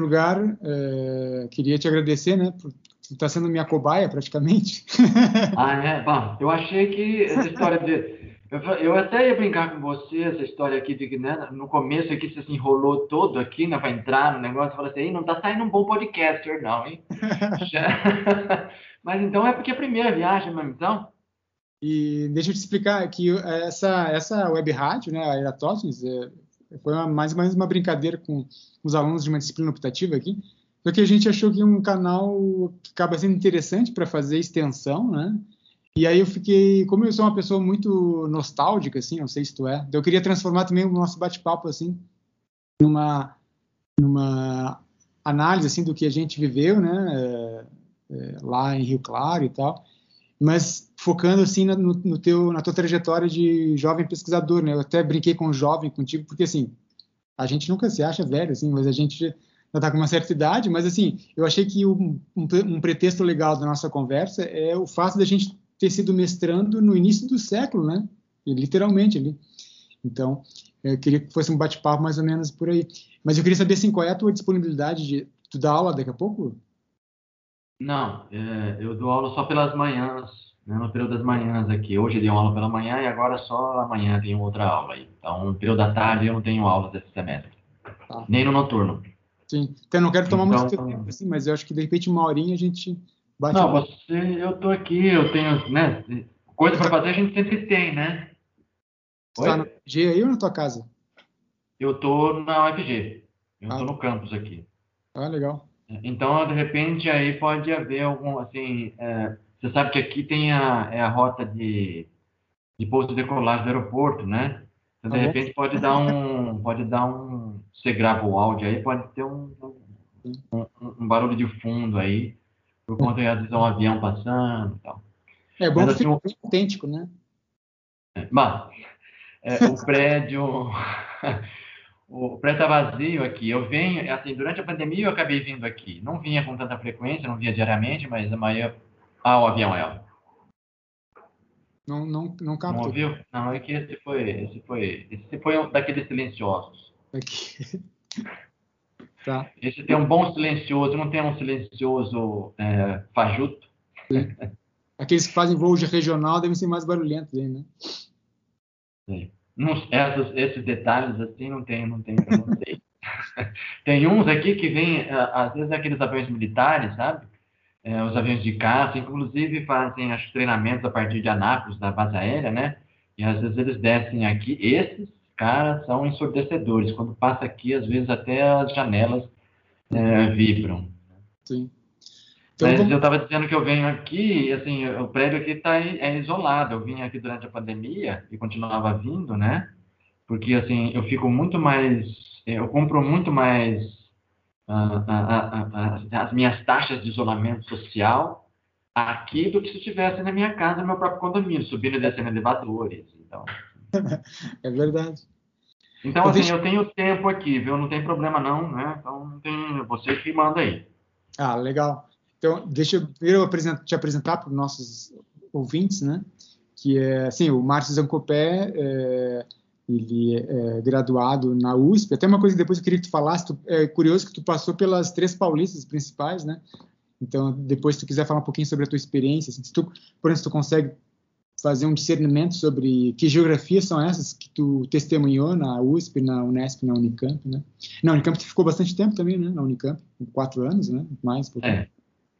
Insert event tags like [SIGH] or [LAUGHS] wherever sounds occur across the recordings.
lugar, é, queria te agradecer, né, por estar sendo minha cobaia praticamente. [LAUGHS] ah, é? Bom, eu achei que essa história de. Eu, eu até ia brincar com você, essa história aqui de que né, no começo aqui você se enrolou todo aqui, né, para entrar no negócio, e falou assim, não tá saindo um bom podcaster, não, hein? [LAUGHS] [LAUGHS] Mas então é porque é a primeira viagem mesmo, então? E deixa eu te explicar que essa, essa web rádio, né, a Eratógenes, é, foi mais ou menos uma brincadeira com os alunos de uma disciplina optativa aqui, porque a gente achou que um canal que acaba sendo interessante para fazer extensão, né? E aí eu fiquei, como eu sou uma pessoa muito nostálgica, assim, não sei se tu é, eu queria transformar também o nosso bate-papo, assim, numa, numa análise, assim, do que a gente viveu, né, é, é, lá em Rio Claro e tal, mas focando assim no, no, teu, na tua trajetória de jovem pesquisador, né? Eu até brinquei com jovem contigo, porque assim, a gente nunca se acha velho, assim, mas a gente já está com uma certa idade, mas assim, eu achei que um, um, um, pretexto legal da nossa conversa é o fato da gente ter sido mestrando no início do século, né? literalmente ali. Então, eu queria que fosse um bate-papo mais ou menos por aí. Mas eu queria saber assim, qual é a tua disponibilidade de tu dar aula daqui a pouco? Não, é, eu dou aula só pelas manhãs, né, no período das manhãs aqui. Hoje eu dei aula pela manhã e agora só amanhã tenho outra aula aí. Então, no período da tarde eu não tenho aulas desse semestre. Tá. Nem no noturno. Sim, então não quero tomar então, muito tempo assim, mas eu acho que de repente uma horinha a gente bate. Não, você, eu tô aqui, eu tenho, né, coisa para fazer a gente sempre tem, né? Você tá no UFG aí ou na tua casa? Eu tô na UFG. Eu ah. tô no campus aqui. Ah, legal. Então, de repente, aí pode haver algum, assim, é, você sabe que aqui tem a, é a rota de, de pouso de decolagem do aeroporto, né? Então, de repente, pode dar um, pode dar um, você grava o áudio aí, pode ter um, um, um barulho de fundo aí, por conta de, às vezes, um avião passando e tal. É bom Mas, assim, autêntico, né? É, mas, é, o prédio... [LAUGHS] o prédio está vazio aqui. Eu venho, assim, durante a pandemia eu acabei vindo aqui. Não vinha com tanta frequência, não vinha diariamente, mas amanhã. Ah, o avião é. Não, não, não captou. Não ouviu? Não, é que esse foi, esse foi, esse foi um daqueles silenciosos. Aqui. [LAUGHS] tá. Esse tem um bom silencioso, não tem um silencioso é, fajuto. Sim. Aqueles que fazem voo regional devem ser mais barulhentos aí, né? Sim. Não, essas, esses detalhes assim não tem, não tem, não sei. [LAUGHS] tem uns aqui que vêm, às vezes, aqueles aviões militares, sabe? É, os aviões de caça, inclusive fazem acho, treinamentos a partir de Anápolis, da base aérea, né? E às vezes eles descem aqui. Esses caras são ensurdecedores. Quando passa aqui, às vezes até as janelas é, vibram. Sim. Então, Mas eu estava dizendo que eu venho aqui, assim, o prédio aqui está é isolado. Eu vim aqui durante a pandemia e continuava vindo, né? Porque, assim, eu fico muito mais, eu compro muito mais uh, uh, uh, as minhas taxas de isolamento social aqui do que se estivesse na minha casa, no meu próprio condomínio, subindo e descendo elevadores. Então, [LAUGHS] é verdade. Então, assim, deixa... eu tenho tempo aqui, viu? Não tem problema não, né? Então, tem... você que manda aí. Ah, legal. Então, deixa eu, te apresentar para os nossos ouvintes, né? Que é, assim, o Márcio Zancopé, é, ele é graduado na USP. Até uma coisa que depois eu queria que tu falasse, tu, é curioso que tu passou pelas três paulistas principais, né? Então, depois, se tu quiser falar um pouquinho sobre a tua experiência, assim, se tu, por exemplo, se tu consegue fazer um discernimento sobre que geografias são essas que tu testemunhou na USP, na Unesp, na Unicamp, né? Na Unicamp tu ficou bastante tempo também, né? Na Unicamp, quatro anos, né? Mais, um É.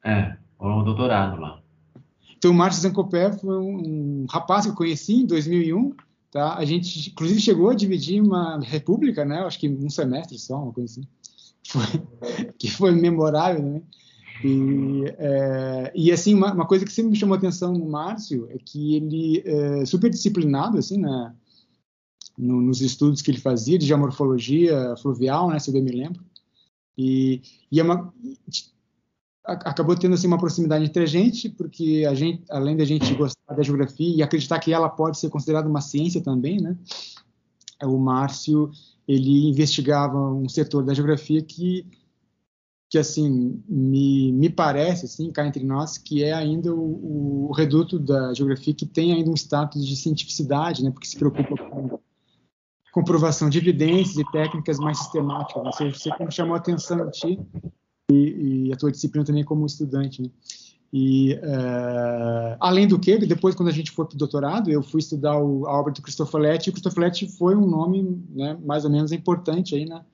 É, o doutorado lá. Então, o Márcio Zancopé foi um, um, rapaz que eu conheci em 2001, tá? A gente, inclusive, chegou a dividir uma república, né? Acho que um semestre só, uma coisa assim. Foi, [LAUGHS] que foi memorável, né? E, é, e assim, uma, uma, coisa que sempre me chamou atenção no Márcio é que ele é super disciplinado, assim, né? No, nos estudos que ele fazia de geomorfologia fluvial, né? Se eu bem me lembro. E, e é uma, acabou tendo assim uma proximidade entre a gente, porque a gente, além da gente gostar da geografia e acreditar que ela pode ser considerada uma ciência também, né? O Márcio ele investigava um setor da geografia que que assim me, me parece assim cá entre nós que é ainda o, o reduto da geografia que tem ainda um status de cientificidade, né? Porque se preocupa com comprovação de evidências e técnicas mais sistemáticas. Seja, você como chamou a atenção de ti e, e, a tua disciplina também como estudante. Né? E uh, além do que, depois quando a gente foi para o doutorado, eu fui estudar o, a obra do Cristofoletti. E Cristofoletti foi um nome, né, mais ou menos importante aí na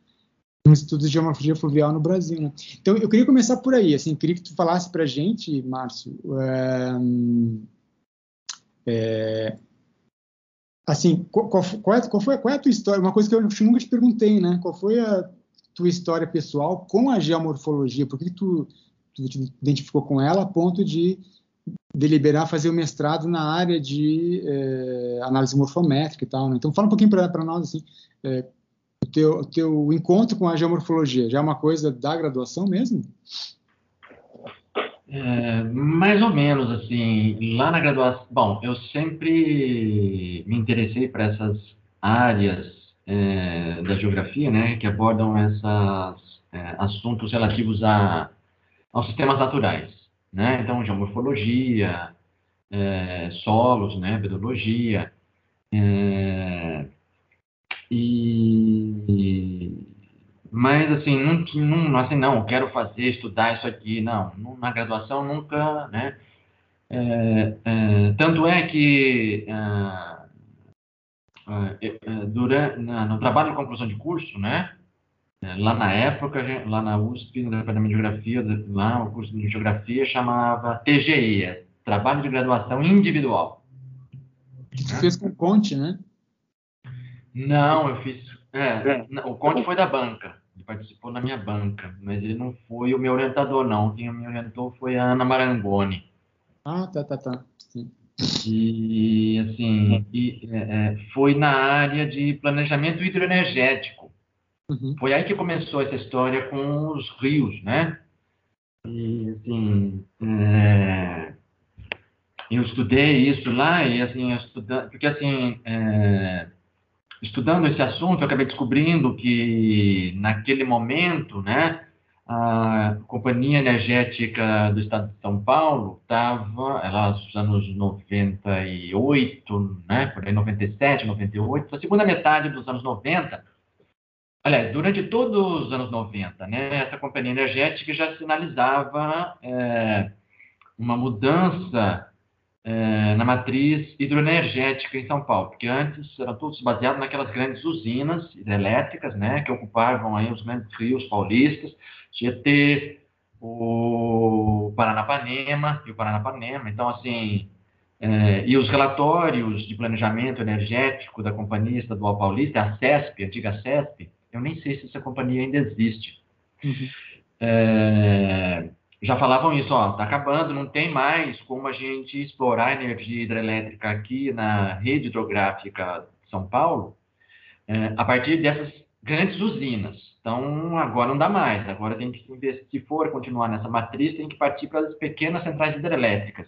no estudo de geomorfologia fluvial no Brasil. Né? Então, eu queria começar por aí. Assim, queria que tu falasse para a gente, Márcio, é, é, assim, qual, qual, é, qual, foi, qual é a tua história? Uma coisa que eu nunca te perguntei, né? Qual foi a tua história pessoal com a geomorfologia? Por que tu, tu te identificou com ela a ponto de deliberar fazer o mestrado na área de é, análise morfométrica e tal? Né? Então, fala um pouquinho para nós, assim, é, o teu, teu encontro com a geomorfologia. Já é uma coisa da graduação mesmo? É, mais ou menos, assim, lá na graduação, bom, eu sempre me interessei para essas áreas é, da geografia, né, que abordam esses é, assuntos relativos a, aos sistemas naturais, né, então geomorfologia, é, solos, né, pedologia, é, e mas, assim, não, não, assim, não, quero fazer, estudar isso aqui, não. Na graduação nunca, né? É, é, tanto é que é durante, na, no trabalho de conclusão de curso, né? É, lá na época, lá na USP, no Departamento de Geografia, lá o curso de Geografia chamava TGI, Trabalho de Graduação Individual. Que tu fez com Conte, né? Não, eu fiz. É, o Conte foi da banca. Ele participou na minha banca, mas ele não foi o meu orientador, não. Quem me orientou foi a Ana Marangoni. Ah, tá, tá, tá. E, assim, e, é, é, foi na área de planejamento hidroenergético. Uhum. Foi aí que começou essa história com os rios, né? E, assim, é, eu estudei isso lá e, assim, estudando, porque, assim, é, estudando esse assunto, eu acabei descobrindo que, naquele momento, né, a Companhia Energética do Estado de São Paulo estava, ela nos anos 98, né, por aí 97, 98, a segunda metade dos anos 90, aliás, durante todos os anos 90, né, essa companhia energética já sinalizava é, uma mudança é, na matriz hidroenergética em São Paulo, porque antes eram todos baseados naquelas grandes usinas hidrelétricas, né, que ocupavam aí os grandes rios paulistas, Tietê, o Paranapanema e o Paranapanema. Então, assim, é, e os relatórios de planejamento energético da Companhia Estadual Paulista, a CESP, a antiga CESP, eu nem sei se essa companhia ainda existe. Uhum. É, já falavam isso, ó, está acabando, não tem mais como a gente explorar a energia hidrelétrica aqui na rede hidrográfica de São Paulo é, a partir dessas grandes usinas. Então, agora não dá mais, agora tem que, se for continuar nessa matriz, tem que partir para as pequenas centrais hidrelétricas.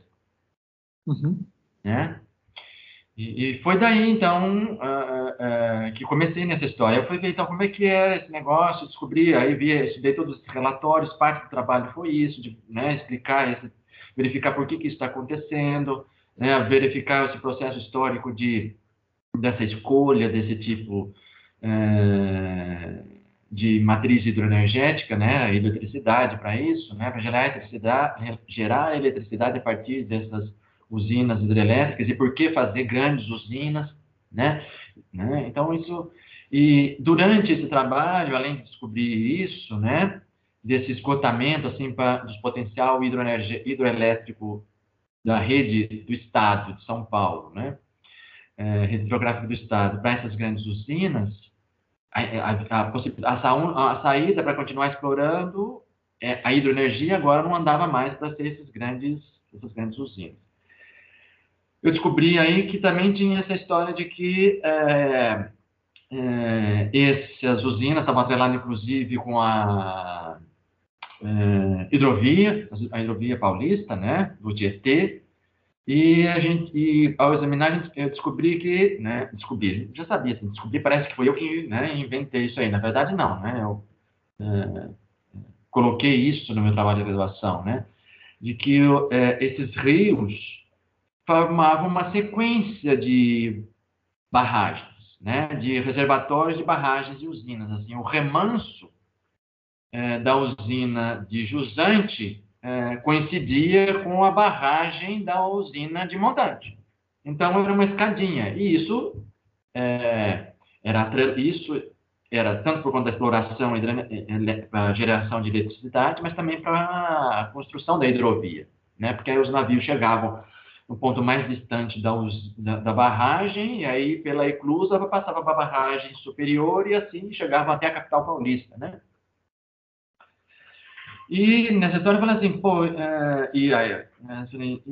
Uhum. Né? E, e, foi daí, então, uh, uh, que comecei nessa história. Eu fui ver, então, como é que é esse negócio, descobri, aí vi, estudei todos os relatórios, parte do trabalho foi isso, de né, explicar, esse, verificar por que, que isso está acontecendo, né, verificar esse processo histórico de, dessa escolha desse tipo uh, de matriz hidroenergética, né, eletricidade para isso, né, para gerar eletricidade, gerar eletricidade a partir dessas usinas hidrelétricas e por que fazer grandes usinas, né? né? Então isso e durante esse trabalho, além de descobrir isso, né, desse esgotamento assim para dos potencial hidroelétrico da rede do Estado de São Paulo, né, é, rede hidrográfica do Estado para essas grandes usinas, a, a, a, a saída para continuar explorando é, a hidroenergia agora não andava mais para ser esses grandes, essas grandes usinas eu descobri aí que também tinha essa história de que é, é, essas usinas estavam atreladas, inclusive, com a é, hidrovia, a hidrovia paulista, né, do Tietê, e a gente, e ao examinar, eu descobri que, né, descobri, já sabia, assim, descobri, parece que foi eu que né, inventei isso aí. Na verdade, não, né, eu é, coloquei isso no meu trabalho de graduação, né, de que é, esses rios formavam uma sequência de barragens, né, de reservatórios de barragens e usinas. Assim, o remanso é, da usina de Jusante é, coincidia com a barragem da usina de Montante. Então era uma escadinha. E isso é, era isso era tanto por conta da exploração e da geração de eletricidade, mas também para a construção da hidrovia, né? Porque aí os navios chegavam no ponto mais distante da, da, da barragem, e aí pela eclusa passava para a barragem superior e assim chegava até a capital paulista, né? E nessa história fala assim, pô, é, e aí, assim,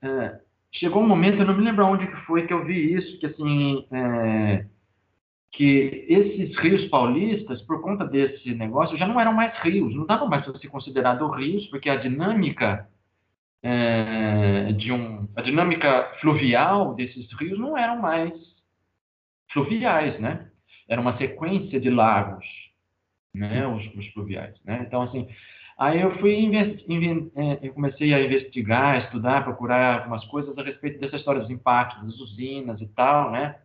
é, chegou um momento, eu não me lembro onde que foi que eu vi isso, que assim, é, que esses rios paulistas, por conta desse negócio, já não eram mais rios, não davam mais para ser considerado rios, porque a dinâmica é, de um, a dinâmica fluvial desses rios não eram mais fluviais, né? Era uma sequência de lagos, né? Os, os fluviais, né? Então assim, aí eu fui é, eu comecei a investigar, estudar, procurar algumas coisas a respeito dessa história dos impactos das usinas e tal, né?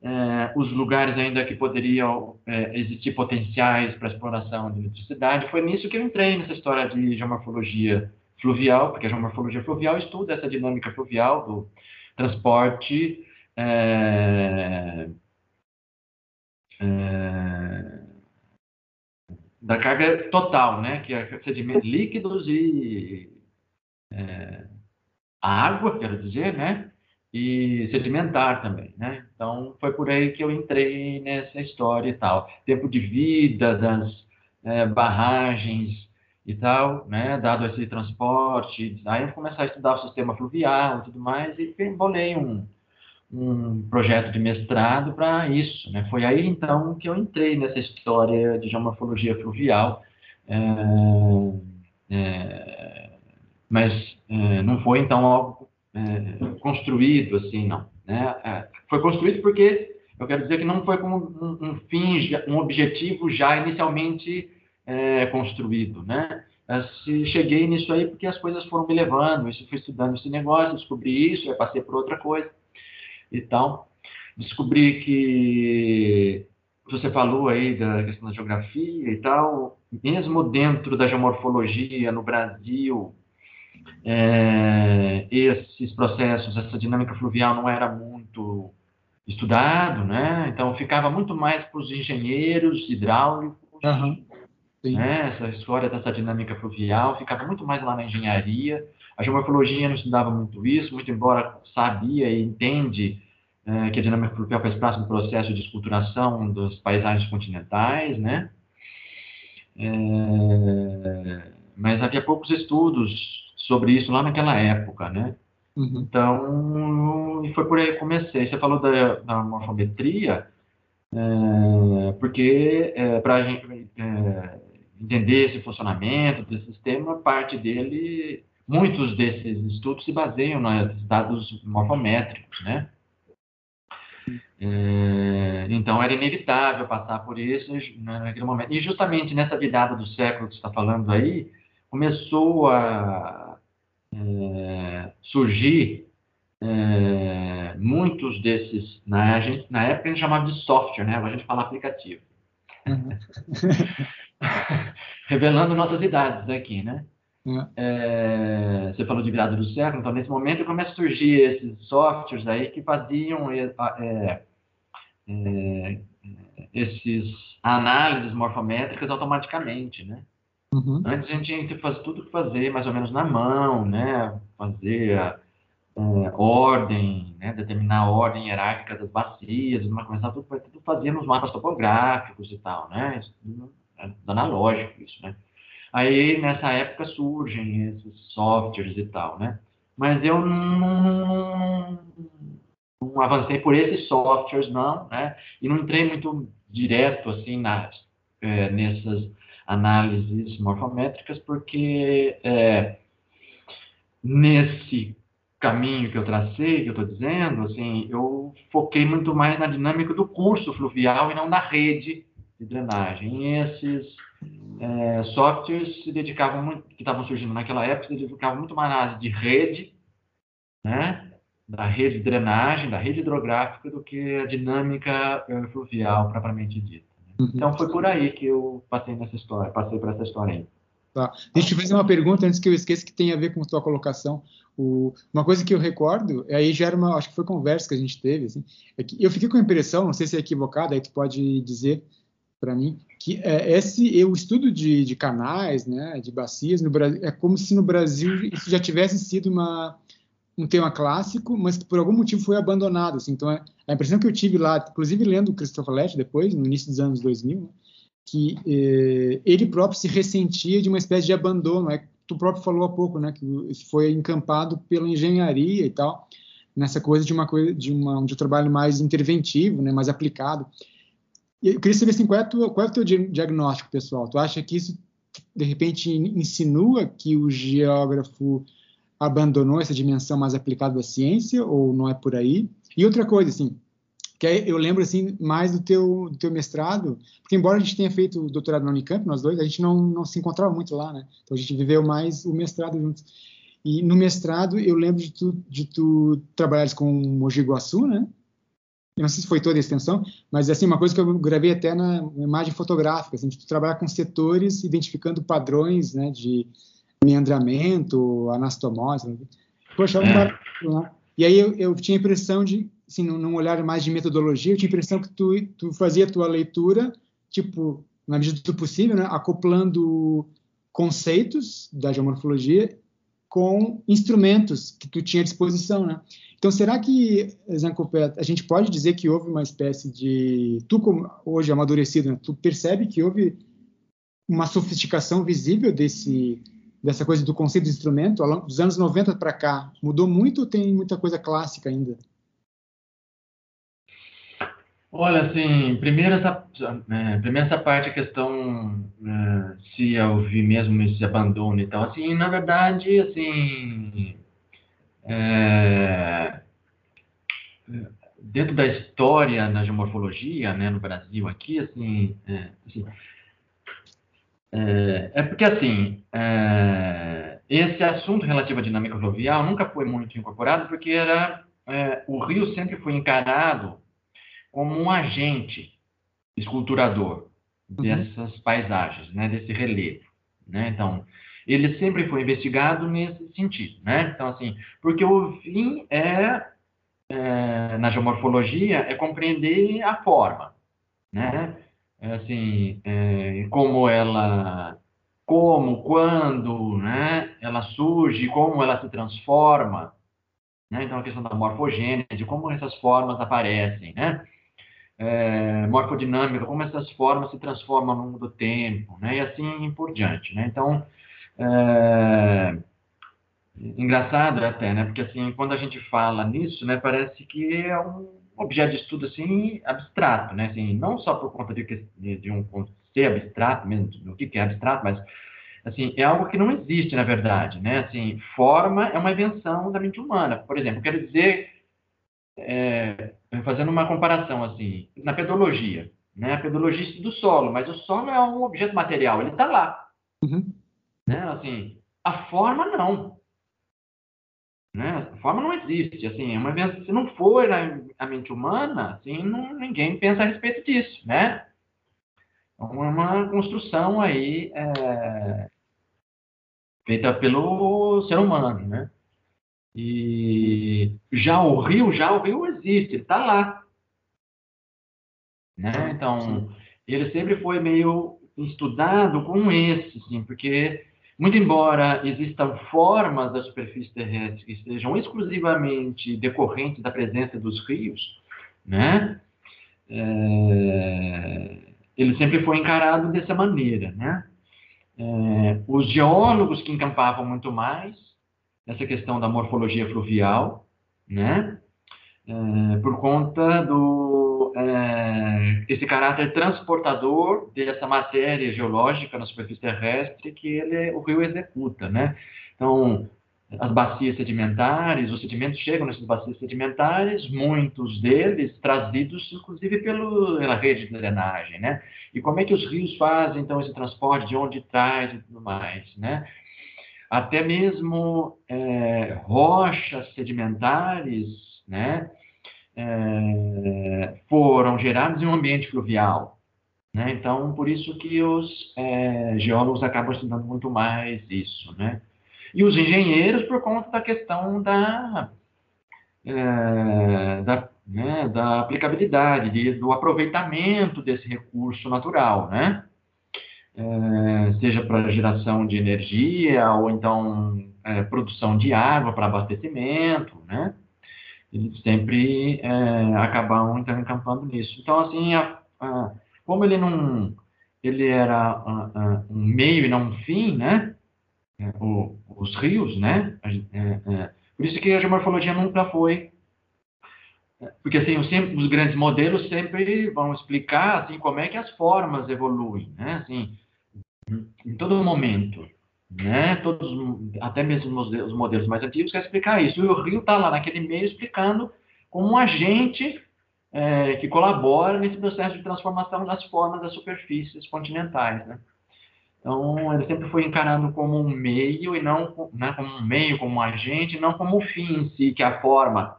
É, os lugares ainda que poderiam é, existir potenciais para exploração de eletricidade. Foi nisso que eu entrei nessa história de geomorfologia fluvial, porque a geomorfologia fluvial estuda essa dinâmica fluvial do transporte é, é, da carga total, né, que é sedimentos líquidos e é, água, quero dizer, né, e sedimentar também, né? Então foi por aí que eu entrei nessa história e tal. Tempo de vida das é, barragens e tal, né? Dado esse transporte, aí eu comecei a estudar o sistema fluvial e tudo mais e bolei um, um projeto de mestrado para isso, né? Foi aí então que eu entrei nessa história de geomorfologia fluvial. É, é, mas é, não foi então algo construído assim, não. Né? É, foi construído porque eu quero dizer que não foi como um, um fim, um objetivo já inicialmente é, construído, né? Cheguei nisso aí porque as coisas foram me levando, isso fui estudando esse negócio, descobri isso, aí passei por outra coisa e tal. Descobri que você falou aí da questão da geografia e tal, mesmo dentro da geomorfologia no Brasil, é, esses processos, essa dinâmica fluvial não era muito estudado, né? Então ficava muito mais para os engenheiros hidráulicos, uhum. Né? Essa história dessa dinâmica fluvial ficava muito mais lá na engenharia. A geomorfologia não estudava muito isso, muito embora sabia e entende é, que a dinâmica fluvial faz parte do processo de esculturação das paisagens continentais, né? É, mas havia poucos estudos sobre isso lá naquela época, né? Uhum. Então, e foi por aí que comecei. Você falou da, da morfometria, é, porque é, para a gente é, entender esse funcionamento desse sistema, parte dele, muitos desses estudos se baseiam nos dados morfométricos, né? É, então era inevitável passar por isso né, naquele momento. E justamente nessa virada do século que você está falando aí, começou a é, surgir é, muitos desses, na, gente, na época a gente chamava de software, né? agora a gente fala aplicativo. Uhum. [LAUGHS] [LAUGHS] Revelando nossas idades aqui, né? Uhum. É, você falou de virada do século, então nesse momento começa a surgir esses softwares aí que faziam é, é, é esses análises morfométricas automaticamente, né? Uhum. Antes a gente tinha que fazer tudo que fazer mais ou menos na mão, né? Fazer a, é, ordem, né? determinar a ordem hierárquica das bacias, começar tudo, tudo fazia nos mapas topográficos e tal, né? Isso, é analógico isso, né? Aí nessa época surgem esses softwares e tal, né? Mas eu não, não, não avancei por esses softwares não, né? E não entrei muito direto assim nas é, nessas análises morfométricas, porque é, nesse caminho que eu tracei, que eu estou dizendo, assim, eu foquei muito mais na dinâmica do curso fluvial e não na rede de drenagem. E esses é, softwares se dedicavam muito, que estavam surgindo naquela época, se dedicavam muito mais na análise de rede, né? da rede de drenagem, da rede hidrográfica, do que a dinâmica eh, fluvial propriamente dita. Né? Uhum. Então foi por aí que eu passei nessa história, passei por essa história aí. Tá. Deixa eu fazer uma pergunta antes que eu esqueça que tem a ver com a tua colocação. O, uma coisa que eu recordo, aí já era uma, acho que foi conversa que a gente teve, assim, é que eu fiquei com a impressão, não sei se é equivocada, aí tu pode dizer para mim, que é, esse o estudo de, de, canais, né, de bacias no Brasil, é como se no Brasil isso já tivesse sido uma, um tema clássico, mas que por algum motivo foi abandonado. Assim. Então, é, a impressão que eu tive lá, inclusive lendo o Christopher Lett depois, no início dos anos 2000, né, que eh, ele próprio se ressentia de uma espécie de abandono. É, tu próprio falou há pouco, né, que isso foi encampado pela engenharia e tal, nessa coisa de uma coisa de, uma, de um trabalho mais interventivo, né, mais aplicado. Eu queria saber assim, qual é, tua, qual é o teu diagnóstico, pessoal? Tu acha que isso de repente insinua que o geógrafo abandonou essa dimensão mais aplicada da ciência ou não é por aí? E outra coisa, assim, que eu lembro assim mais do teu, do teu mestrado, porque embora a gente tenha feito o doutorado na Unicamp, nós dois, a gente não, não se encontrava muito lá, né? Então a gente viveu mais o mestrado juntos. E no mestrado eu lembro de tu, de tu trabalhares com Mogi Guaçu, né? Eu não sei se foi toda a extensão, mas assim uma coisa que eu gravei até na imagem fotográfica, assim, de trabalhar com setores identificando padrões, né, de meandramento, anastomose. Poxa, um é. né? E aí eu, eu tinha a impressão de assim, num olhar mais de metodologia, eu tinha a impressão que tu, tu fazia a tua leitura, tipo, na medida do possível, né, acoplando conceitos da geomorfologia com instrumentos que tu tinha à disposição, né? Então, será que, Zancopé, a gente pode dizer que houve uma espécie de... Tu, como hoje amadurecido, né, tu percebe que houve uma sofisticação visível desse, dessa coisa do conceito de instrumento? Dos anos 90 para cá, mudou muito ou tem muita coisa clássica ainda? Olha, assim, primeiro essa, é, primeiro essa parte, a questão é, se vi mesmo esse abandono e tal, assim, na verdade, assim, é, dentro da história da geomorfologia, né, no Brasil aqui, assim, é, assim, é, é porque, assim, é, esse assunto relativo à dinâmica fluvial nunca foi muito incorporado, porque era, é, o rio sempre foi encarado como um agente esculturador uhum. dessas paisagens, né, desse relevo. Né? Então, ele sempre foi investigado nesse sentido. Né? Então, assim, porque o fim é, é na geomorfologia, é compreender a forma. Né? É, assim, é, como ela como, quando, né, ela surge, como ela se transforma, né? Então a questão da morfogênese, como essas formas aparecem, né? É, morfodinâmica, como essas formas se transformam ao longo do tempo, né? E assim por diante, né? Então, é, engraçado até, né? Porque assim, quando a gente fala nisso, né? Parece que é um objeto de estudo assim abstrato, né? Assim, não só por conta de, de, de um ser abstrato mesmo, do que é abstrato, mas assim, é algo que não existe na verdade, né? Assim, forma é uma invenção da mente humana. Por exemplo, quero dizer é, fazendo uma comparação assim, na pedologia, né? A pedologia do solo, mas o solo é um objeto material, ele está lá, uhum. né? Assim, a forma não, né? A forma não existe, assim, é uma se não for a, mente humana, assim, não, ninguém pensa a respeito disso, né? É uma construção aí é, feita pelo ser humano, né? E já o rio, já o rio existe, está lá. Né? Então, ele sempre foi meio estudado com esse, sim, porque, muito embora existam formas da superfície terrestre que sejam exclusivamente decorrentes da presença dos rios, né? É, ele sempre foi encarado dessa maneira, né? É, os geólogos que encampavam muito mais essa questão da morfologia fluvial, né? É, por conta do é, esse caráter transportador dessa matéria geológica na superfície terrestre que ele, o rio executa, né? Então, as bacias sedimentares, os sedimentos chegam nessas bacias sedimentares, muitos deles trazidos inclusive pelo, pela rede de drenagem, né? E como é que os rios fazem então esse transporte, de onde traz e tudo mais, né? Até mesmo é, rochas sedimentares, né, é, foram geradas em um ambiente fluvial. Né? Então, por isso que os é, geólogos acabam estudando muito mais isso. Né? E os engenheiros, por conta da questão da, é, da, né, da aplicabilidade, de, do aproveitamento desse recurso natural, né? É, seja para geração de energia ou então é, produção de água para abastecimento, né? Eles sempre é, acabam então, encampando nisso. Então, assim, a, a, como ele não, ele era a, um meio e não um fim, né? O, os rios, né? Por isso que a geomorfologia nunca foi porque assim, os, os, grandes modelos sempre vão explicar assim como é que as formas evoluem, né? Assim, em todo momento, né? Todos, até mesmo os modelos mais antigos querem explicar isso. E o Rio está lá naquele meio explicando como um agente é, que colabora nesse processo de transformação das formas das superfícies continentais, né? Então, ele sempre foi encarado como um meio e não né, como um meio, como um agente, não como um fim em si, que é a forma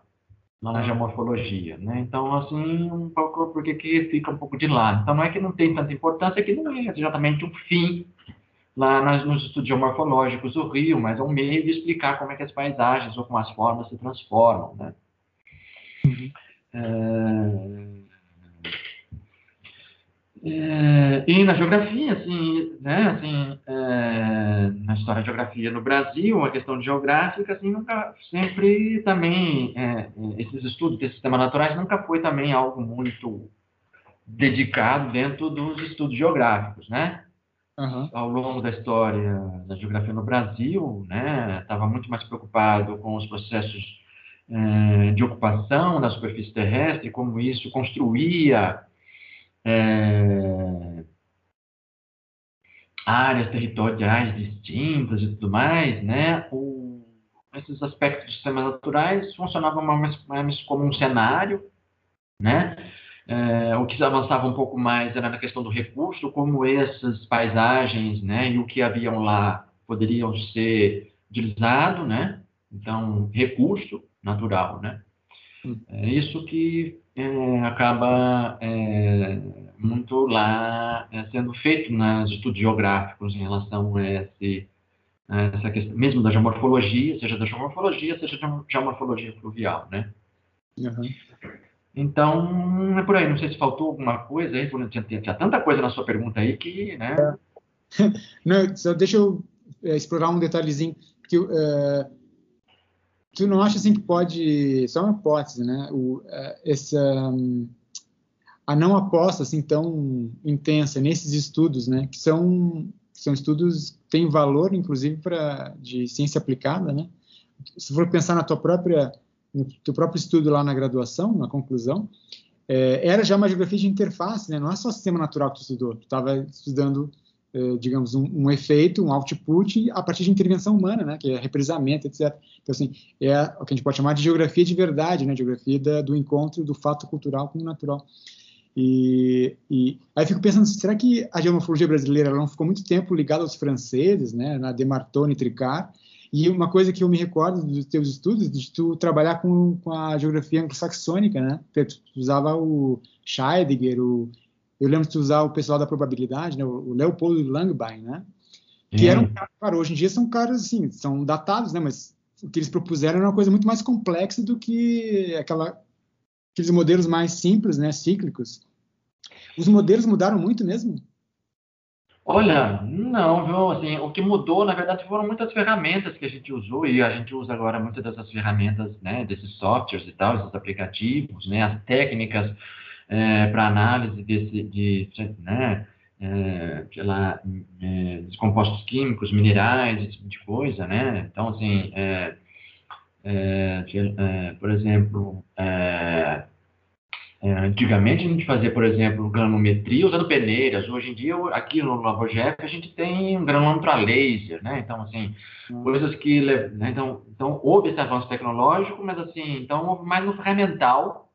na geomorfologia, né? Então, assim, um pouco porque que fica um pouco de lado. Então, não é que não tem tanta importância, é que não é exatamente um fim lá nas, nos estudos geomorfológicos do rio, mas é um meio de explicar como é que as paisagens ou como as formas se transformam, né? Uhum. É... É, e na geografia, assim, né, assim, é, na história da geografia no Brasil, a questão geográfica, assim, nunca, sempre também, é, esses estudos de sistemas naturais nunca foi também algo muito dedicado dentro dos estudos geográficos, né? Uhum. Ao longo da história da geografia no Brasil, né, estava muito mais preocupado com os processos é, de ocupação da superfície terrestre, como isso construía é, áreas territoriais distintas e tudo mais, né? O, esses aspectos dos sistemas naturais funcionavam mais, mais como um cenário, né? É, o que avançava um pouco mais era na questão do recurso, como essas paisagens, né, e o que haviam lá poderiam ser utilizados, né? Então, recurso natural, né? Hum. É isso que é, acaba é, muito lá é, sendo feito nos estudos geográficos em relação a, esse, a essa questão, mesmo da geomorfologia, seja da geomorfologia, seja da geomorfologia fluvial, né? Uhum. Então, é por aí. Não sei se faltou alguma coisa aí, tinha, tinha tanta coisa na sua pergunta aí que, né? [LAUGHS] Não, só deixa eu é, explorar um detalhezinho que uh, tu não acha assim que pode, só uma hipótese, né? O, uh, essa um, a não aposta assim tão intensa nesses estudos, né? Que são são estudos que têm valor, inclusive para de ciência aplicada, né? Se for pensar na tua própria no teu próprio estudo lá na graduação, na conclusão, é, era já uma geografia de interface, né? Não é só sistema natural que tu estudou, tu estava estudando é, digamos, um, um, efeito, um output a partir de intervenção humana, né, que é represamento, etc. Então, assim, é o que a gente pode chamar de geografia de verdade, né, geografia da, do encontro do fato cultural com o natural. E, e aí fico pensando, será que a geomorfologia brasileira não ficou muito tempo ligada aos franceses, né, na Demartone Tricard? E uma coisa que eu me recordo dos teus estudos, de tu trabalhar com, com a geografia anglo-saxônica, né? Tu usava o Scheidegger, o, eu lembro de usar o pessoal da probabilidade, né? O Leopold Langbein, né? Que eram, cara, hoje em dia são caras, assim, são datados, né? Mas o que eles propuseram era uma coisa muito mais complexa do que aquela aqueles modelos mais simples, né, cíclicos. Os modelos mudaram muito mesmo? Olha, não, viu? Assim, o que mudou, na verdade, foram muitas ferramentas que a gente usou e a gente usa agora muitas dessas ferramentas, né, desses softwares e tal, esses aplicativos, né, as técnicas é, para análise desse, de, né, é, lá, é, de compostos químicos, minerais, esse tipo de coisa, né? Então, assim, é, é, é, por exemplo, é, antigamente a gente fazia, por exemplo, granometria usando peneiras. Hoje em dia, aqui no LavoGEF, a gente tem um granômetro a laser, né? Então, assim, coisas que... Né? Então, então, houve esse avanço tecnológico, mas, assim, então mais no ferramental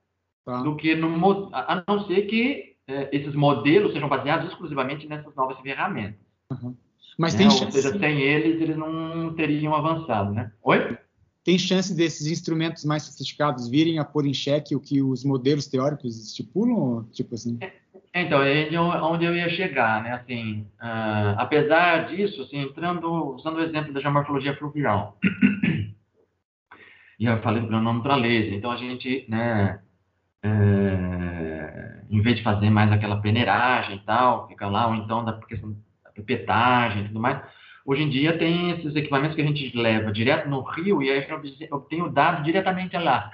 tá. do que no... A não ser que é, esses modelos sejam baseados exclusivamente nessas novas ferramentas. Uhum. Mas né? tem Ou chance. seja, sem eles, eles não teriam avançado, né? Oi? Tem chance desses instrumentos mais sofisticados virem a pôr em xeque o que os modelos teóricos estipulam? Tipo assim. Então, é onde eu ia chegar, né? Assim, uh, apesar disso, assim, entrando, usando o exemplo da geomorfologia fluvial, [COUGHS] e eu falei do nome para laser, então a gente, né, é, em vez de fazer mais aquela peneiragem e tal, fica lá, ou então da questão da pipetagem e tudo mais, hoje em dia tem esses equipamentos que a gente leva direto no rio e aí a gente obtém o dado diretamente lá.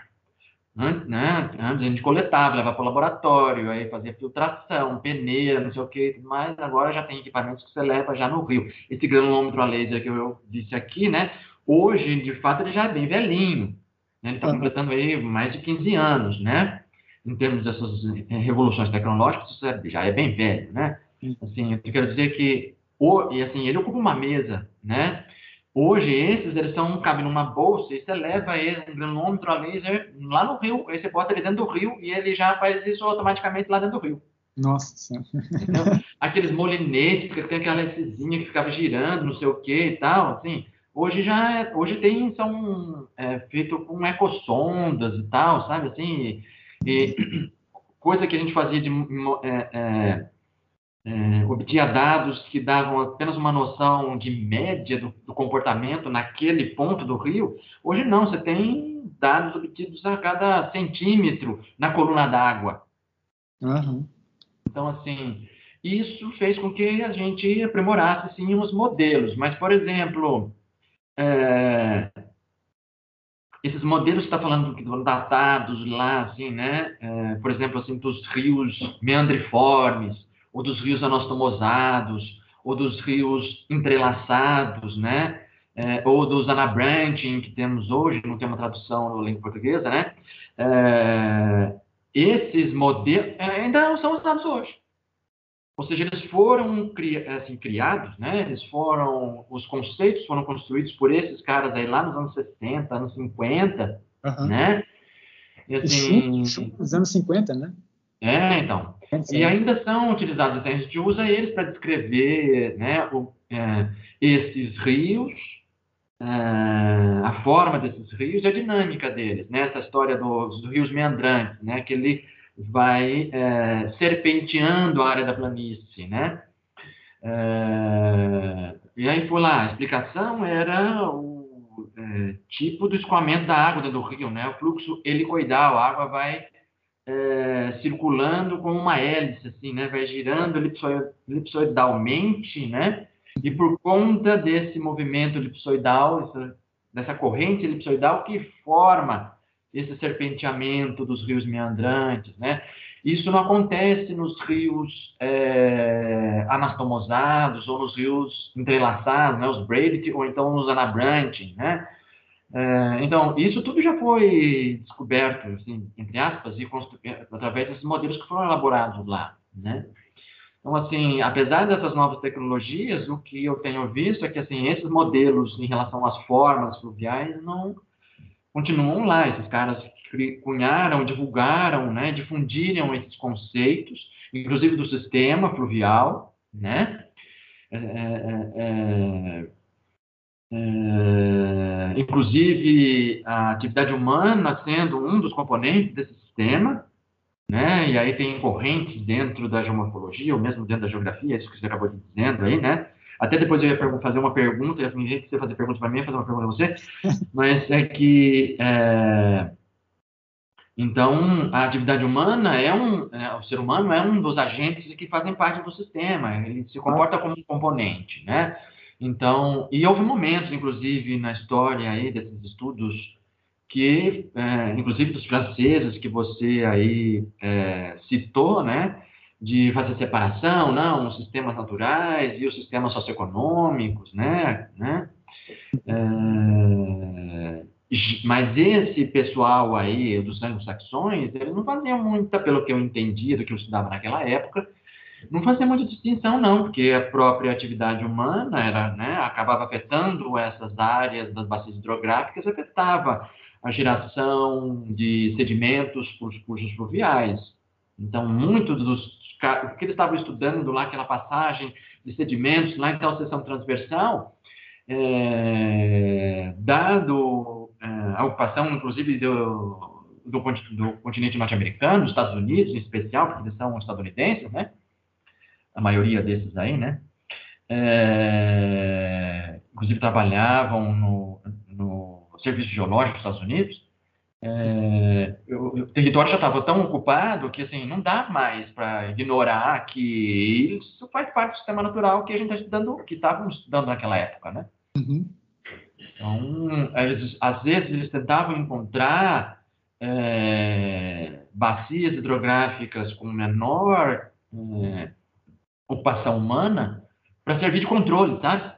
Antes, né, antes a gente coletava, levava para o laboratório, aí fazia filtração, peneira, não sei o que, mas agora já tem equipamentos que você leva já no rio. Esse granulômetro a laser que eu disse aqui, né, hoje, de fato, ele já é bem velhinho. Né, ele está completando aí mais de 15 anos, né? Em termos dessas eh, revoluções tecnológicas, isso é, já é bem velho, né? Assim, eu quero dizer que, o, e assim, ele ocupa uma mesa, né? Hoje, esses, eles são, cabem numa bolsa e você leva ele, um granulômetro a laser lá no rio, aí você bota ele dentro do rio e ele já faz isso automaticamente lá dentro do rio. Nossa. Então, aqueles molinetes que tem aquela lencezinha que ficava girando, não sei o que e tal, assim, hoje já, é, hoje tem, são é, feito com ecossondas e tal, sabe, assim, e, coisa que a gente fazia de é, é, é, obtinha dados que davam apenas uma noção de média do, do, comportamento naquele ponto do rio. Hoje não, você tem dados obtidos a cada centímetro na coluna d'água. Uhum. Então, assim, isso fez com que a gente aprimorasse, sim, os modelos. Mas, por exemplo, é, esses modelos que está falando que datados lá, assim, né? É, por exemplo, assim, dos rios meandriformes, ou dos rios anastomosados, ou dos rios entrelaçados, né? É, ou dos anabranching que temos hoje, não tem uma tradução na língua portuguesa, né? É, esses modelos ainda são usados hoje. Ou seja, eles foram cri, assim, criados, né? Eles foram, os conceitos foram construídos por esses caras aí lá nos anos 60, anos 50, uhum. né? E, assim, Sim, nos anos 50, né? É, então. E ainda são utilizados, a gente usa eles para descrever né, o, é, esses rios, é, a forma desses rios e a dinâmica deles, né? Essa história dos, dos rios meandrantes, né? Que ele vai é, serpenteando a área da planície, né? É, e aí foi lá, a explicação era o é, tipo do escoamento da água do rio, né? O fluxo helicoidal, a água vai é, circulando como uma hélice, assim, né? Vai girando elipsoidalmente, né? E por conta desse movimento elipsoidal, dessa corrente elipsoidal que forma esse serpenteamento dos rios meandrantes, né? Isso não acontece nos rios é, anastomosados ou nos rios entrelaçados, né? Os braided ou então os anabranching, né? É, então, isso tudo já foi descoberto, assim, entre aspas, e através desses modelos que foram elaborados lá, né? Então, assim, apesar dessas novas tecnologias, o que eu tenho visto é que, assim, esses modelos em relação às formas fluviais não continuam lá. Esses caras cunharam, divulgaram, né, difundiram esses conceitos, inclusive do sistema fluvial, né? É, é, é, é, inclusive a atividade humana sendo um dos componentes desse sistema, né? E aí tem correntes dentro da geomorfologia, ou mesmo dentro da geografia, isso que você acabou dizendo aí, né? Até depois eu ia fazer uma pergunta, ia fingir que você fazer pergunta para mim, fazer uma pergunta para você, [LAUGHS] mas é que é, então a atividade humana é um, é, o ser humano é um dos agentes que fazem parte do sistema, ele se comporta como um componente, né? Então, e houve momentos, inclusive, na história aí desses estudos que, é, inclusive dos franceses que você aí é, citou, né, de fazer separação, não, os sistemas naturais e os sistemas socioeconômicos, né, né, é, mas esse pessoal aí dos anglo-saxões, eles não faziam muita, pelo que eu entendia do que eu estudava naquela época, não fazia muita distinção, não, porque a própria atividade humana era, né, acabava afetando essas áreas das bacias hidrográficas, afetava a geração de sedimentos para os cursos fluviais. Então, muito dos o que eles estavam estudando lá, aquela passagem de sedimentos lá em tal seção transversal, é, dado é, a ocupação, inclusive, do, do, do continente norte-americano, dos Estados Unidos, em especial, porque eles são estadunidenses, né? A maioria desses aí, né? É, inclusive trabalhavam no, no Serviço Geológico dos Estados Unidos. É, o, o, território já estava tão ocupado que assim não dá mais para ignorar que isso faz parte do sistema natural que a gente está estudando, que estávamos estudando naquela época, né? Uhum. Então, eles, às vezes eles tentavam encontrar é, bacias hidrográficas com menor é, ocupação humana para servir de controle, sabe?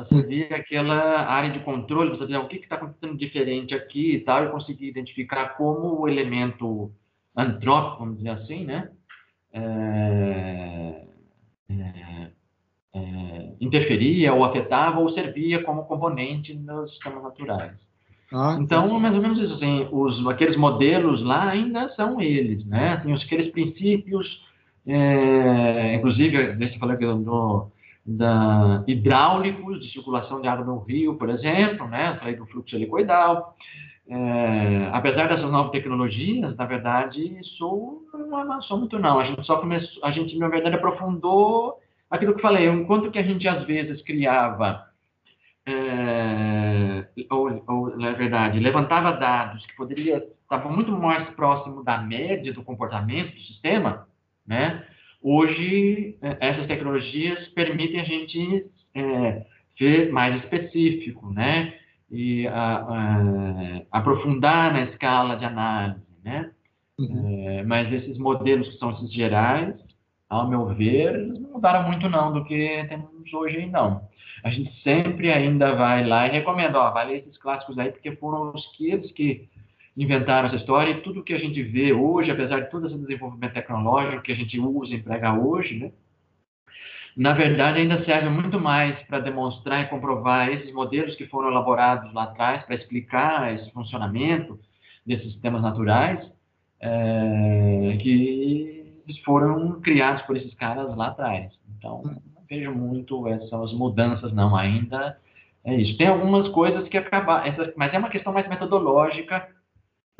Para servir aquela área de controle, para saber o que está acontecendo diferente aqui e tal, e conseguir identificar como o elemento antrópico, vamos dizer assim, né? É, é, é, interferia ou afetava ou servia como componente nos sistemas naturais. Ah, então, mais ou menos isso, assim, os, aqueles modelos lá ainda são eles, né? Tem aqueles princípios, é, inclusive, deixa eu falar aqui do, da, hidráulicos de circulação de água no rio, por exemplo, né? Falei do fluxo helicoidal. É, apesar dessas novas tecnologias, na verdade, isso não avançou muito não. A gente só começou, a gente na verdade aprofundou aquilo que falei, enquanto que a gente às vezes criava, é, ou, ou, na verdade, levantava dados que poderia estar muito mais próximo da média do comportamento do sistema, né? Hoje, é, essas tecnologias permitem a gente é, ser mais específico, né? E a, a, aprofundar na escala de análise, né? Uhum. É, mas esses modelos que são esses gerais, ao meu ver, não mudaram muito não do que temos hoje não. A gente sempre ainda vai lá e recomenda, ó, vai ler esses clássicos aí, porque foram os que eles que inventaram essa história e tudo que a gente vê hoje, apesar de todo esse desenvolvimento tecnológico que a gente usa emprega hoje, né? Na verdade, ainda serve muito mais para demonstrar e comprovar esses modelos que foram elaborados lá atrás para explicar esse funcionamento desses sistemas naturais, é, que foram criados por esses caras lá atrás. Então, não vejo muito essas mudanças, não, ainda é isso. Tem algumas coisas que acabaram, mas é uma questão mais metodológica.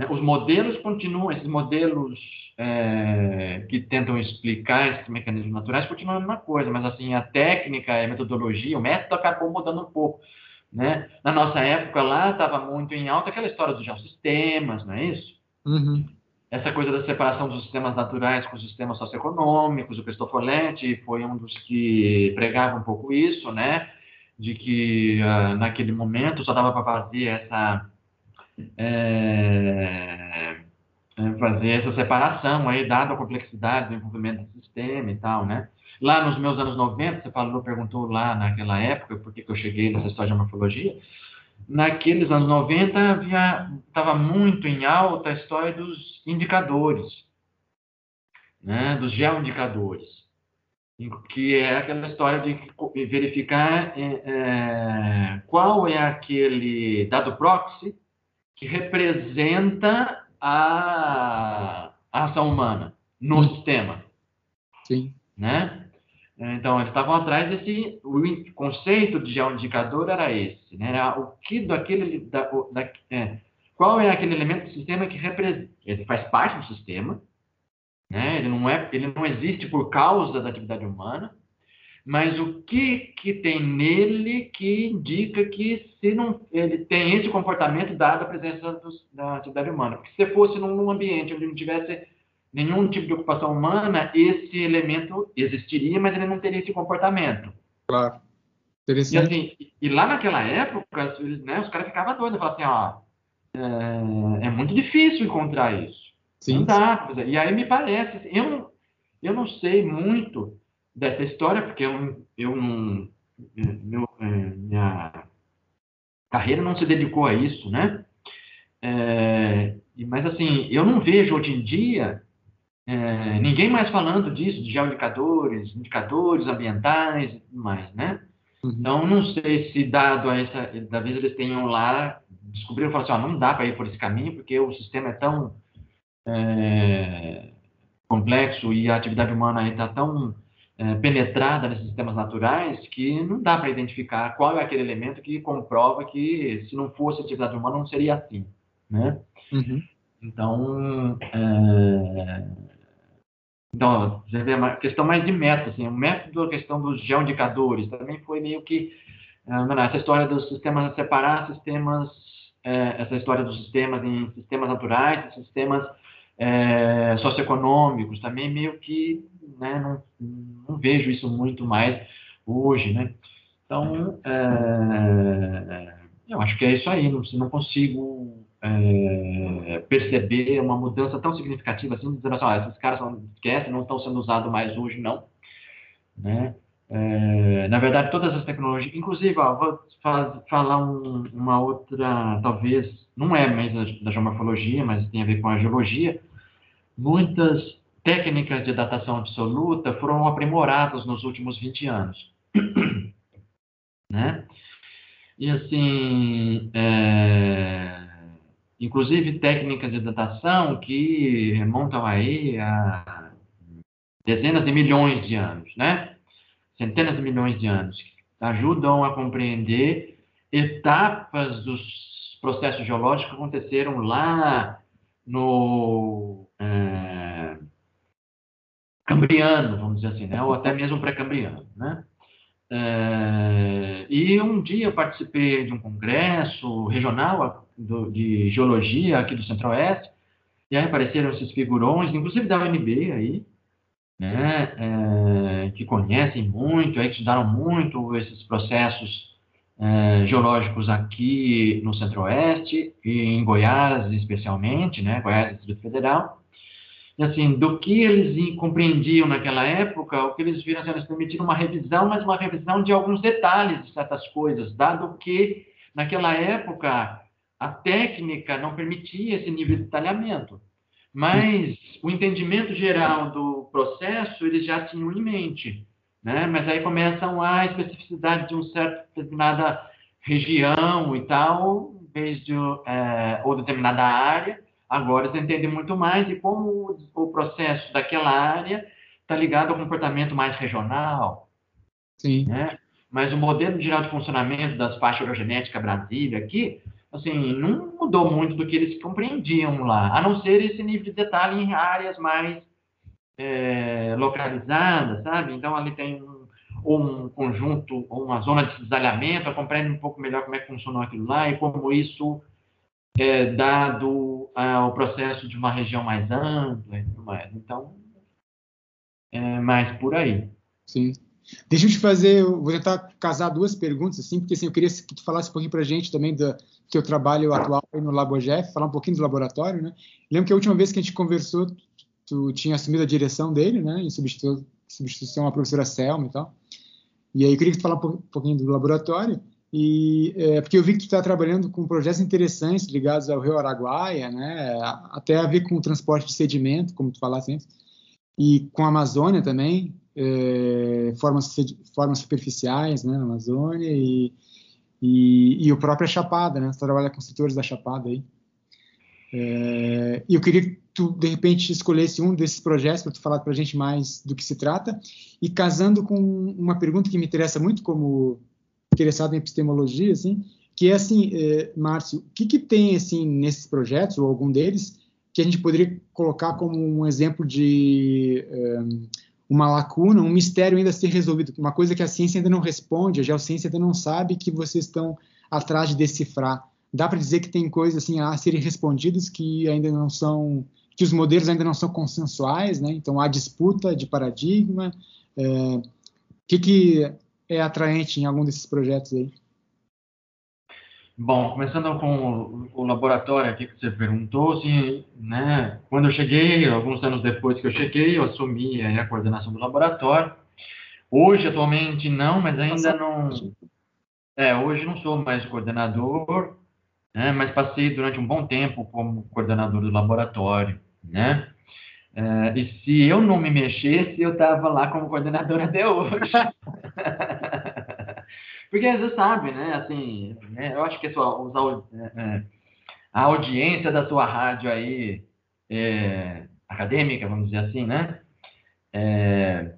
Né? Os modelos continuam, esses modelos é, que tentam explicar esses mecanismos naturais continuam a mesma coisa, mas assim, a técnica, a metodologia, o método acabou mudando um pouco. Né? Na nossa época lá estava muito em alta aquela história dos geossistemas, não é isso? Uhum essa coisa da separação dos sistemas naturais com os sistemas socioeconômicos, o Cristofoletti foi um dos que pregava um pouco isso, né? De que uh, naquele momento só dava para fazer essa é, fazer essa separação aí, dada a complexidade do envolvimento do sistema e tal, né? Lá nos meus anos 90, você falou, perguntou lá naquela época por que, que eu cheguei nessa história de morfologia, naqueles anos 90 estava muito em alta a história dos indicadores, né, dos geoindicadores, que é aquela história de verificar é, é, qual é aquele dado proxy que representa a, a ação humana no sistema. Sim. Né? Então, eles estavam atrás desse. O conceito de geoindicador era esse, né? Era o que daquele. Da, da, é, qual é aquele elemento do sistema que representa. Ele faz parte do sistema, né? Ele não, é, ele não existe por causa da atividade humana, mas o que, que tem nele que indica que se não, ele tem esse comportamento dado a presença do, da atividade humana. Porque se fosse num ambiente onde não tivesse nenhum tipo de ocupação humana, esse elemento existiria, mas ele não teria esse comportamento. Claro. Interessante. E, assim, e lá naquela época, né, os caras ficavam doidos, falavam assim, ó, é, é, muito difícil encontrar isso. Sim. Não dá. E aí me parece, eu, eu não sei muito dessa história, porque eu, eu não, meu, é, minha carreira não se dedicou a isso, né? É, mas assim, eu não vejo hoje em dia é, ninguém mais falando disso, de geoindicadores, indicadores ambientais e tudo mais, né? Uhum. Então, não sei se dado a essa, talvez eles tenham lá, descobriram e falaram assim, ó, não dá para ir por esse caminho, porque o sistema é tão é, complexo e a atividade humana está tão é, penetrada nesses sistemas naturais que não dá para identificar qual é aquele elemento que comprova que se não fosse atividade humana não seria assim, né? Uhum. Então, é... então, você vê uma questão mais de método, assim, o método, a questão dos geoindicadores, também foi meio que é, essa história dos sistemas separar sistemas, é, essa história dos sistemas em sistemas naturais, sistemas é, socioeconômicos, também meio que né, não, não, vejo isso muito mais hoje, né? Então, é, eu acho que é isso aí, não, não consigo é, perceber uma mudança tão significativa assim, dizendo assim, ah, esses caras não esquecem, não estão sendo usados mais hoje, não. Né? É, na verdade, todas as tecnologias, inclusive, ó, vou faz, falar um, uma outra, talvez, não é mais da, da geomorfologia, mas tem a ver com a geologia, muitas técnicas de datação absoluta foram aprimoradas nos últimos 20 anos. [COUGHS] né? E assim, é, inclusive técnicas de datação que remontam aí a dezenas de milhões de anos, né? Centenas de milhões de anos, ajudam a compreender etapas dos processos geológicos que aconteceram lá no é, Cambriano, vamos dizer assim, né? ou até mesmo pré-Cambriano. Né? É, e um dia eu participei de um congresso regional do, de geologia aqui do Centro-Oeste, e aí apareceram esses figurões, inclusive da UNB aí, né, é, que conhecem muito, aí, que estudaram muito esses processos é, geológicos aqui no Centro-Oeste e em Goiás especialmente, né, Goiás Distrito Federal. Assim, do que eles compreendiam naquela época, o que eles viram, assim, eles permitiram uma revisão, mas uma revisão de alguns detalhes de certas coisas, dado que naquela época a técnica não permitia esse nível de detalhamento. Mas o entendimento geral do processo eles já tinham em mente né? Mas aí começam a especificidade de um certo determinada região e tal, em vez de é, ou determinada área. Agora eles entendem muito mais de como o, processo daquela área está ligado ao comportamento mais regional. Sim. Né? Mas o modelo geral de funcionamento das faixas orogenéticas Brasília aqui, assim, não mudou muito do que eles compreendiam lá, a não ser esse nível de detalhe em áreas mais é, localizada, sabe? Então, ali tem um, um conjunto, uma zona de cisalhamento, compreende um pouco melhor como é que funcionou aquilo lá e como isso é dado ao processo de uma região mais ampla e tudo mais. Então, é mais por aí. Sim. Deixa eu te fazer, eu vou tentar casar duas perguntas, assim, porque assim, eu queria que tu falasse um pouquinho para a gente também do teu trabalho atual no LaboGef, falar um pouquinho do laboratório, né? Lembro que a última vez que a gente conversou, tu tinha assumido a direção dele, né, em substituição à professora Selma e tal. E aí eu queria que tu falasse um pouquinho do laboratório, e é, porque eu vi que tu está trabalhando com projetos interessantes ligados ao Rio Araguaia, né, até a ver com o transporte de sedimento, como tu falaste antes, e com a Amazônia também, é, formas, formas superficiais né, na Amazônia, e, e, e o próprio Chapada, né, você trabalha com setores da Chapada aí. É, eu queria que tu, de repente, escolhesse um desses projetos para tu falar para a gente mais do que se trata, e casando com uma pergunta que me interessa muito como interessado em epistemologia, assim, que é assim, é, Márcio, o que, que tem assim nesses projetos, ou algum deles, que a gente poderia colocar como um exemplo de é, uma lacuna, um mistério ainda a ser resolvido, uma coisa que a ciência ainda não responde, a geociência ainda não sabe que vocês estão atrás de decifrar dá para dizer que tem coisas assim a serem respondidas que ainda não são, que os modelos ainda não são consensuais, né? Então há disputa de paradigma. O é, que, que é atraente em algum desses projetos aí? Bom, começando com o, laboratório aqui que você perguntou, assim, né, quando eu cheguei, alguns anos depois que eu cheguei, eu assumi a coordenação do laboratório. Hoje, atualmente, não, mas ainda não... É, hoje não sou mais coordenador, né? mas passei durante um bom tempo como coordenador do laboratório, né? É, e se eu não me mexesse, eu estava lá como coordenador [LAUGHS] até hoje. Porque você sabe, né? Assim, né? eu acho que a, sua, é, é, a audiência da sua rádio aí, é, acadêmica, vamos dizer assim, né? É,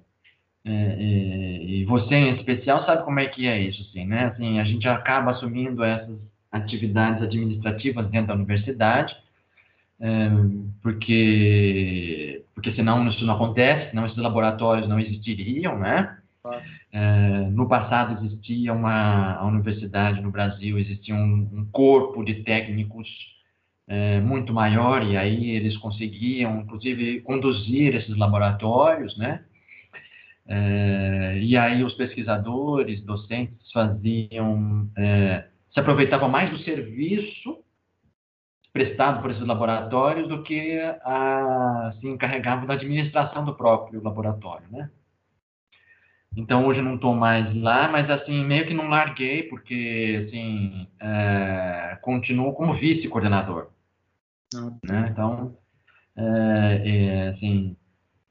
é, é, e você em especial sabe como é que é isso, assim, né? Assim, a gente acaba assumindo essas atividades administrativas dentro da universidade, é, porque porque senão isso não acontece, senão esses laboratórios não existiriam, né? É, no passado existia uma a universidade no Brasil existia um, um corpo de técnicos é, muito maior e aí eles conseguiam inclusive conduzir esses laboratórios, né? É, e aí os pesquisadores, docentes faziam, se aproveitavam mais do serviço prestado por esses laboratórios do que a, se encarregavam da administração do próprio laboratório, né? Então hoje não estou mais lá, mas assim meio que não larguei porque assim é, continuo como vice-coordenador, ah. né? Então é, é, assim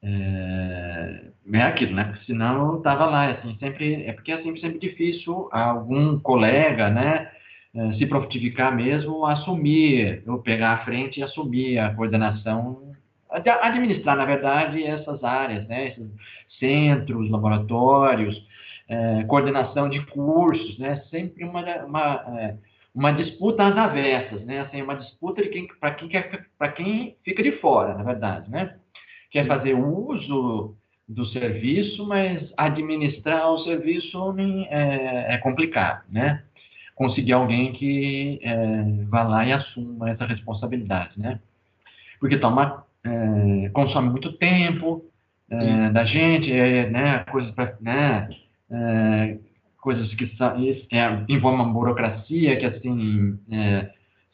é, é aquilo, né? Porque senão eu estava lá, assim, sempre, é porque é sempre, sempre difícil algum colega, né, é, se prontificar mesmo, assumir, eu pegar a frente e assumir a coordenação, administrar, na verdade, essas áreas, né, esses centros, laboratórios, é, coordenação de cursos, né, sempre uma, uma, é, uma disputa às avessas, né, assim, uma disputa de quem, para quem, quem fica de fora, na verdade, né, quer fazer uso do serviço, mas administrar o serviço é, é complicado, né? Conseguir alguém que é, vá lá e assuma essa responsabilidade, né? Porque toma, é, consome muito tempo é, da gente, é, né? Coisas para, né? É, coisas que são, isso é, envolve uma burocracia que assim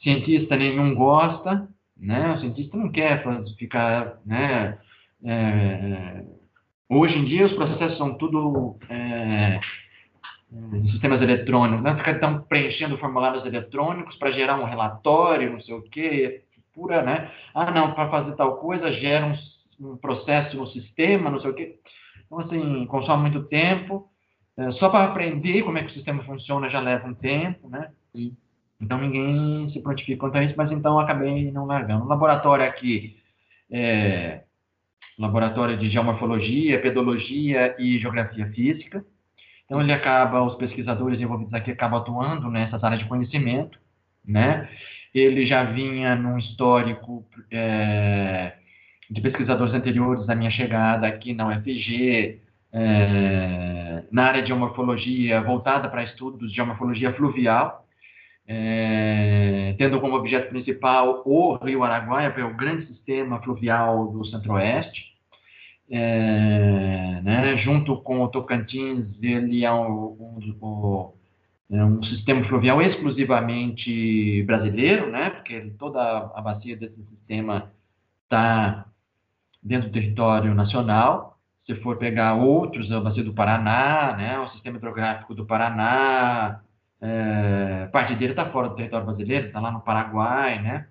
cientista nenhum gosta, né? O cientista não quer ficar, né? É, hoje em dia os processos são tudo é, sistemas eletrônicos, né? estão preenchendo formulários eletrônicos para gerar um relatório, não sei o quê, pura, né? Ah, não, para fazer tal coisa gera um, um, processo no sistema, não sei o quê. Então, assim, consome muito tempo. É, só para aprender como é que o sistema funciona já leva um tempo, né? Sim. Então, ninguém se prontifica quanto a isso, mas então acabei não largando. O laboratório aqui, é, laboratório de geomorfologia, pedologia e geografia física. Então ele acaba, os pesquisadores envolvidos aqui acabam atuando nessas áreas de conhecimento, né? Ele já vinha num histórico é, de pesquisadores anteriores à minha chegada aqui na UFG, é, na área de geomorfologia, voltada para estudos de geomorfologia fluvial, é, tendo como objeto principal o Rio Araguaia, que é o grande sistema fluvial do Centro-Oeste, é, né, junto com o Tocantins, ele é um, um, um, é um, sistema fluvial exclusivamente brasileiro, né, porque toda a bacia desse sistema está dentro do território nacional. Se for pegar outros, a bacia do Paraná, né, o sistema hidrográfico do Paraná, é, parte dele está fora do território brasileiro, está lá no Paraguai, né?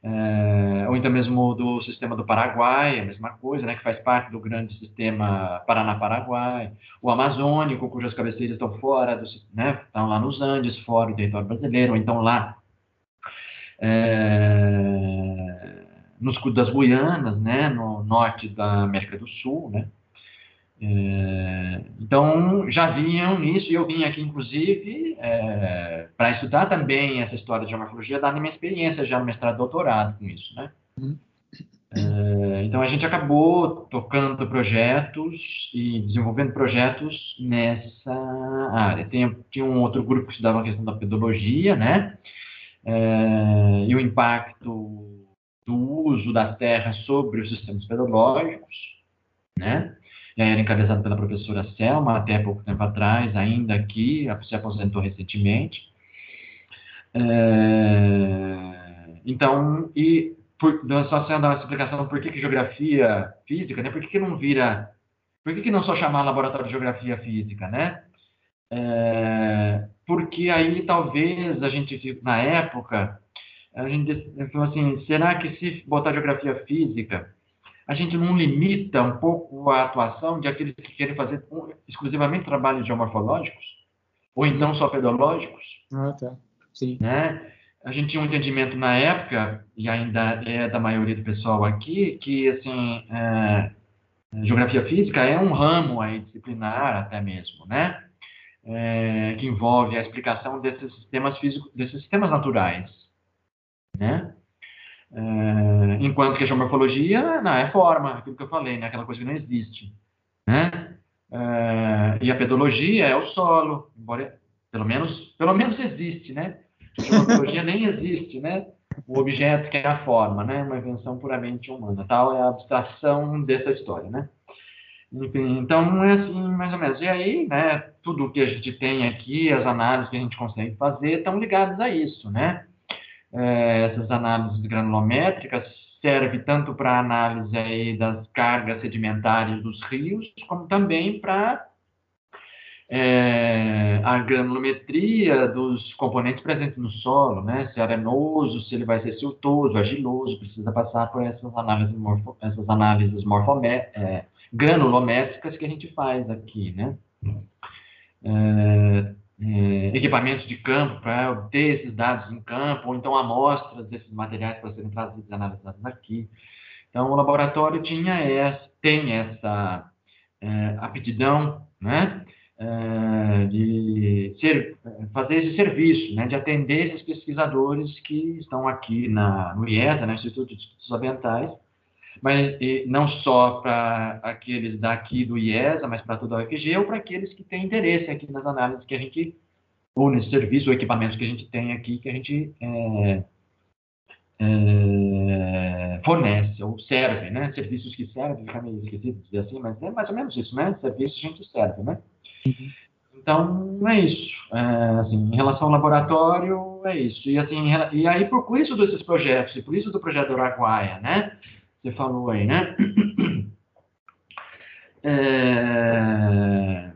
É, ou então mesmo do sistema do Paraguai, a mesma coisa, né, que faz parte do grande sistema Paraná-Paraguai, o Amazônico, cujas cabeceiras estão fora, do, né, estão lá nos Andes, fora do território brasileiro, ou então lá é, nos das Guianas, né, no norte da América do Sul, né, é, então, já vinham nisso, e eu vim aqui, inclusive, é, para estudar também essa história de geomorfologia, dada minha experiência já no mestrado e doutorado com isso, né? Uhum. É, então, a gente acabou tocando projetos e desenvolvendo projetos nessa área. Tem, tinha um outro grupo que estudava a questão da pedologia, né? É, e o impacto do uso das terras sobre os sistemas pedológicos, né? Era encabeçado pela professora Selma, até pouco tempo atrás, ainda aqui, se aposentou recentemente. É, então, e por, só sendo uma explicação por que, que geografia física, né? Por que, que não vira, por que, que não só chamar laboratório de geografia física, né? É, porque aí talvez a gente, na época, a gente falou assim, será que se botar geografia física a gente não limita um pouco a atuação de aqueles que querem fazer exclusivamente trabalhos geomorfológicos? Ou então só pedológicos? Ah, tá. Sim. Né? A gente tinha um entendimento na época, e ainda é da maioria do pessoal aqui, que assim, é, geografia física é um ramo aí disciplinar até mesmo, né? É, que envolve a explicação desses sistemas físicos, desses sistemas naturais, né? É, enquanto que a geomorfologia não é forma, aquilo que eu falei, né? Aquela coisa que não existe, né? É, e a pedologia é o solo, embora pelo menos pelo menos existe, né? A geomorfologia nem existe, né? o objeto que é a forma, né? Uma invenção puramente humana. Tal é a abstração dessa história, né? Enfim, então é assim, mais ou menos. E aí, né, tudo que a gente tem aqui, as análises que a gente consegue fazer, estão ligadas a isso, né? É, essas análises granulométricas servem tanto para análise aí das cargas sedimentares dos rios, como também para é, a granulometria dos componentes presentes no solo, né? Se é arenoso, se ele vai ser siltoso, argiloso, precisa passar por essas análises, morfo, essas análises é, granulométricas que a gente faz aqui, né? É, é, equipamentos de campo para obter esses dados em campo, ou então amostras desses materiais para serem trazidos e analisados aqui. Então, o laboratório tinha essa, tem essa é, aptidão, né? Eh, de ser, fazer esse serviço, né, de atender esses pesquisadores que estão aqui na, no IESA, no Instituto de Estudos Ambientais, mas não só para aqueles daqui do IESA, mas para toda a UFG, ou para aqueles que têm interesse aqui nas análises que a gente, ou nesse serviço, ou equipamentos que a gente tem aqui, que a gente é, é, fornece, ou serve, né? Serviços que servem, fica meio esquisito dizer assim, mas é mais ou menos isso, né? Serviços a gente serve, né? Uhum. Então, é isso. É, assim, em relação ao laboratório, é isso. E, assim, e aí, por isso desses projetos, e por isso do projeto Araguaia, né? Você falou aí, né? É...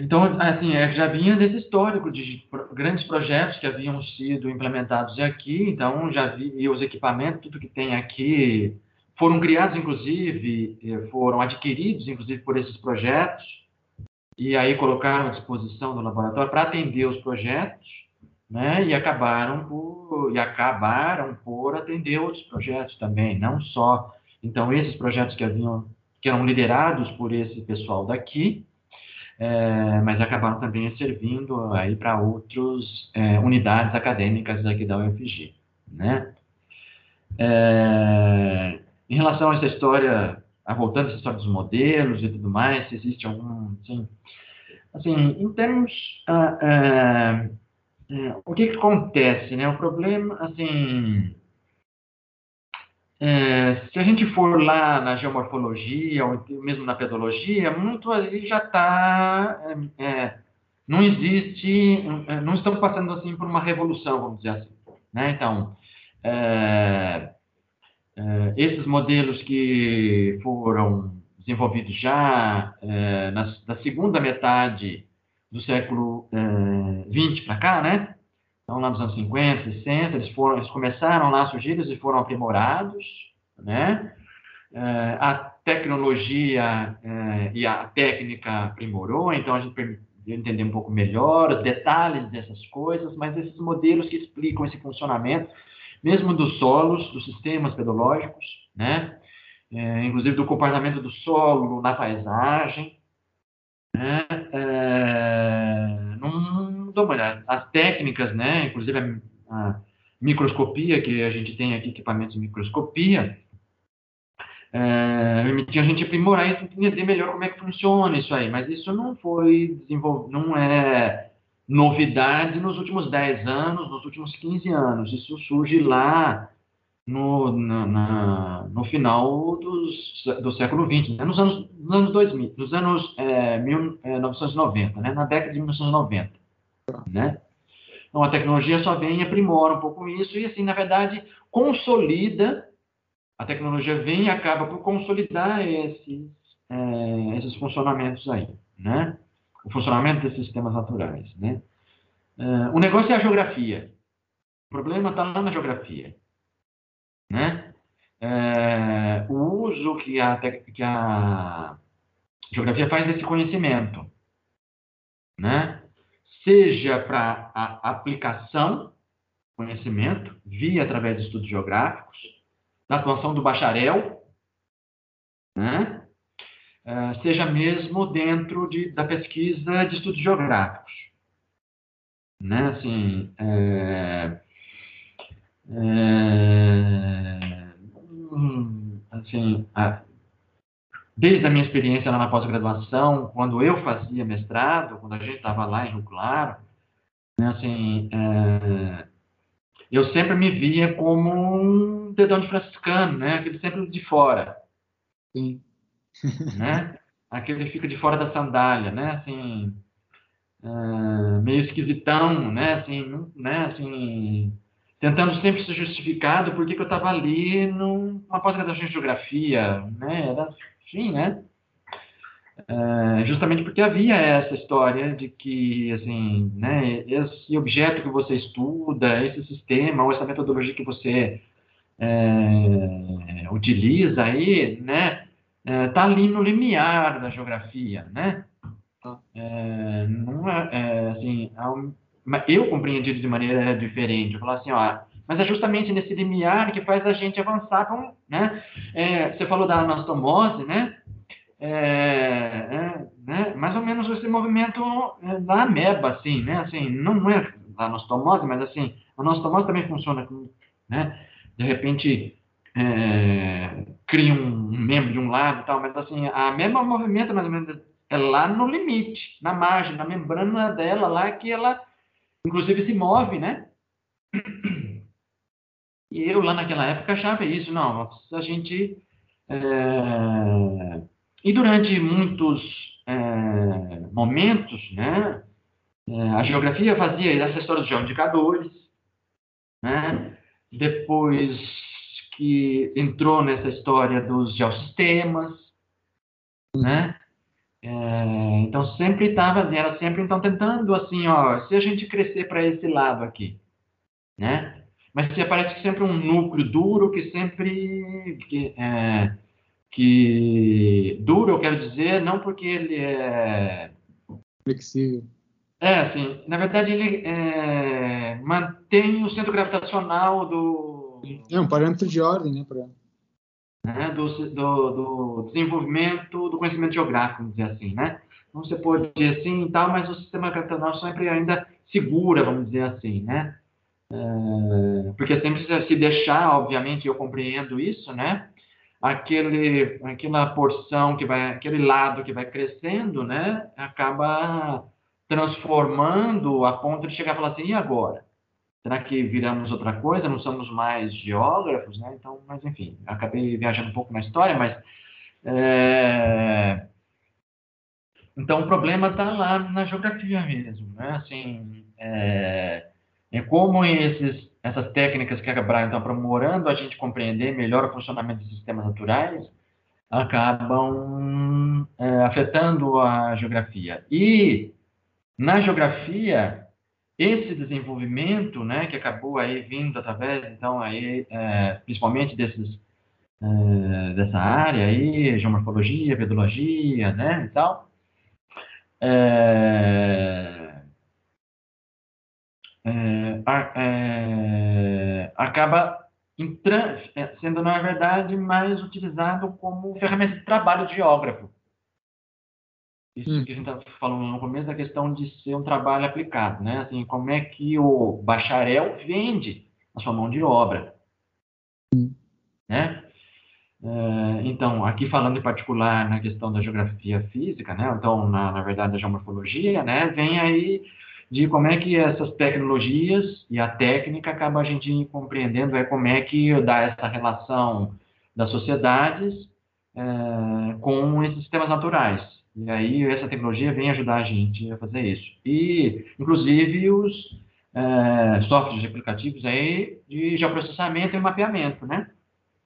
Então, assim, é, já vinha desse histórico de grandes projetos que haviam sido implementados aqui, então já vi, e os equipamentos, tudo que tem aqui, foram criados, inclusive, foram adquiridos, inclusive, por esses projetos, e aí colocaram à disposição do laboratório para atender os projetos, né? E acabaram por e acabaram por atender outros projetos também, não só. Então esses projetos que haviam que eram liderados por esse pessoal daqui, é, mas acabaram também servindo aí para outras é, unidades acadêmicas aqui da UFG, né? É, em relação a essa história, a voltando a essa história dos modelos e tudo mais, se existe algum, assim, assim em termos, ah, ah, ah, o que, que, acontece, né? O problema, assim, é, se a gente for lá na geomorfologia ou mesmo na pedologia, muito ali já está, é, é, não existe, é, não estamos passando assim por uma revolução, vamos dizer assim, né? Então, é, é, esses modelos que foram desenvolvidos já é, na, na, segunda metade do século XX é, para cá, né? Então, lá nos anos 50, 60, eles, foram, eles começaram lá a surgir e foram aprimorados, né? É, a tecnologia é, e a técnica aprimorou, então a gente permitiu entender um pouco melhor os detalhes dessas coisas, mas esses modelos que explicam esse funcionamento mesmo dos solos, dos sistemas pedológicos, né? É, inclusive do comportamento do solo na paisagem. Né? Uma olhada. As técnicas, né? inclusive a, a, microscopia, que a gente tem aqui, equipamentos de microscopia, é, permitiam a gente aprimorar e entender melhor como é que funciona isso aí. Mas isso não foi desenvolvido, não é novidade nos últimos 10 anos, nos últimos 15 anos. Isso surge lá no, na, na, no final dos, do século XX, né? nos, anos, nos anos 2000, nos anos é, 1990, é, né? na década de 1990. Né? Então, a tecnologia só vem e aprimora um pouco isso, e assim, na verdade, consolida, a tecnologia vem e acaba por consolidar esses, é, esses funcionamentos aí, né? o funcionamento desses sistemas naturais. Né? Uh, o negócio é a geografia. O problema está lá na geografia. Né? Uh, o uso que a, que a geografia faz desse conhecimento. Né? Seja para a aplicação conhecimento, via através de estudos geográficos, da atuação do bacharel, né? Uh, seja mesmo dentro de, da pesquisa de estudos geográficos. Né? Assim, é, é, assim a, desde a minha experiência lá na pós-graduação, quando eu fazia mestrado, quando a gente estava lá em Rio Claro, né, assim, é, eu sempre me via como um dedão de franciscano, né? Aquele sempre de fora. Sim. [LAUGHS] né? Aquele fica de fora da sandália, né? Assim, é, meio esquisitão, né? Assim, né? Assim, tentando sempre ser justificado por que eu estava ali numa pós-graduação de geografia, né? Era né? É, justamente porque havia essa história de que, assim, né, esse objeto que você estuda, esse sistema, ou essa metodologia que você é, utiliza aí, né, está é, ali no limiar da geografia, né? É, não é, é assim, eu compreendi de maneira diferente. Eu falo assim, ó, mas é justamente nesse limiar que faz a gente avançar, né? É, você falou da anastomose, né? É, é, né? mais ou menos esse movimento é, da ameba, assim, né? Assim, não é da anostomose, mas assim, a anostomose também funciona, né? De repente é, cria um membro de um lado e tal, mas assim, a ameba movimenta mais ou menos é lá no limite, na margem, na membrana dela lá que ela, inclusive, se move, né? E eu lá naquela época achava isso, não, a gente é, e durante muitos é, momentos, né, é, a geografia fazia essa história dos geoindicadores, né, depois que entrou nessa história dos geossistemas, né, é, então sempre estava, era sempre então tentando assim, ó, se a gente crescer para esse lado aqui, né, mas se aparece sempre um núcleo duro que sempre que, é, que duro, eu quero dizer, não porque ele é flexível. É, assim, na verdade ele é, mantém o centro gravitacional do. É um parâmetro de ordem, né? Pra... Né, do, do, do, desenvolvimento do conhecimento geográfico, vamos dizer assim, né? Não se pode dizer assim e tal, mas o sistema gravitacional sempre ainda segura, vamos dizer assim, né? É, porque sempre se deixar, obviamente, eu compreendo isso, né? aquele, aquela porção que vai, aquele lado que vai crescendo, né, acaba transformando a ponto de chegar a falar assim, e agora? Será que viramos outra coisa? Não somos mais geógrafos, né? Então, mas enfim, acabei viajando um pouco na história, mas é... então o problema está lá na geografia mesmo, né? Assim, é, é como esses essas técnicas que a Brian está aprimorando a gente compreender melhor o funcionamento dos sistemas naturais, acabam é, afetando a geografia. E na geografia, esse desenvolvimento, né, que acabou aí vindo através, então, aí, é, principalmente desses, é, dessa área aí, geomorfologia, pedologia, né, e tal, é, é, é, acaba é, sendo, na verdade, mais utilizado como ferramenta de trabalho de geógrafo. Isso hum. que a gente estava falando no começo da questão de ser um trabalho aplicado, né? Assim, como é que o bacharel vende a sua mão de obra, hum. né? É, então, aqui falando em particular na questão da geografia física, né? Então, na, na verdade, da geomorfologia, né? Vem aí de como é que essas tecnologias e a técnica acaba a gente compreendendo é como é que dá essa relação das sociedades é, com esses sistemas naturais. E aí essa tecnologia vem ajudar a gente a fazer isso. E, inclusive, os é, softwares aplicativos aí de geoprocessamento e mapeamento, né?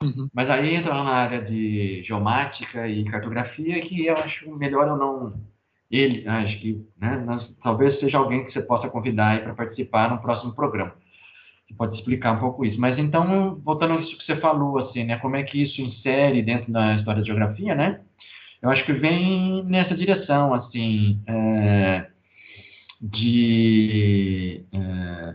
Uhum. Mas aí entra na área de geomática e cartografia que eu acho melhor eu não ele, acho que né, nós, talvez seja alguém que você possa convidar para participar no próximo programa. Que pode explicar um pouco isso. Mas então, voltando a isso que você falou, assim, né, como é que isso insere dentro da história da geografia, né? Eu acho que vem nessa direção, assim, é, de é,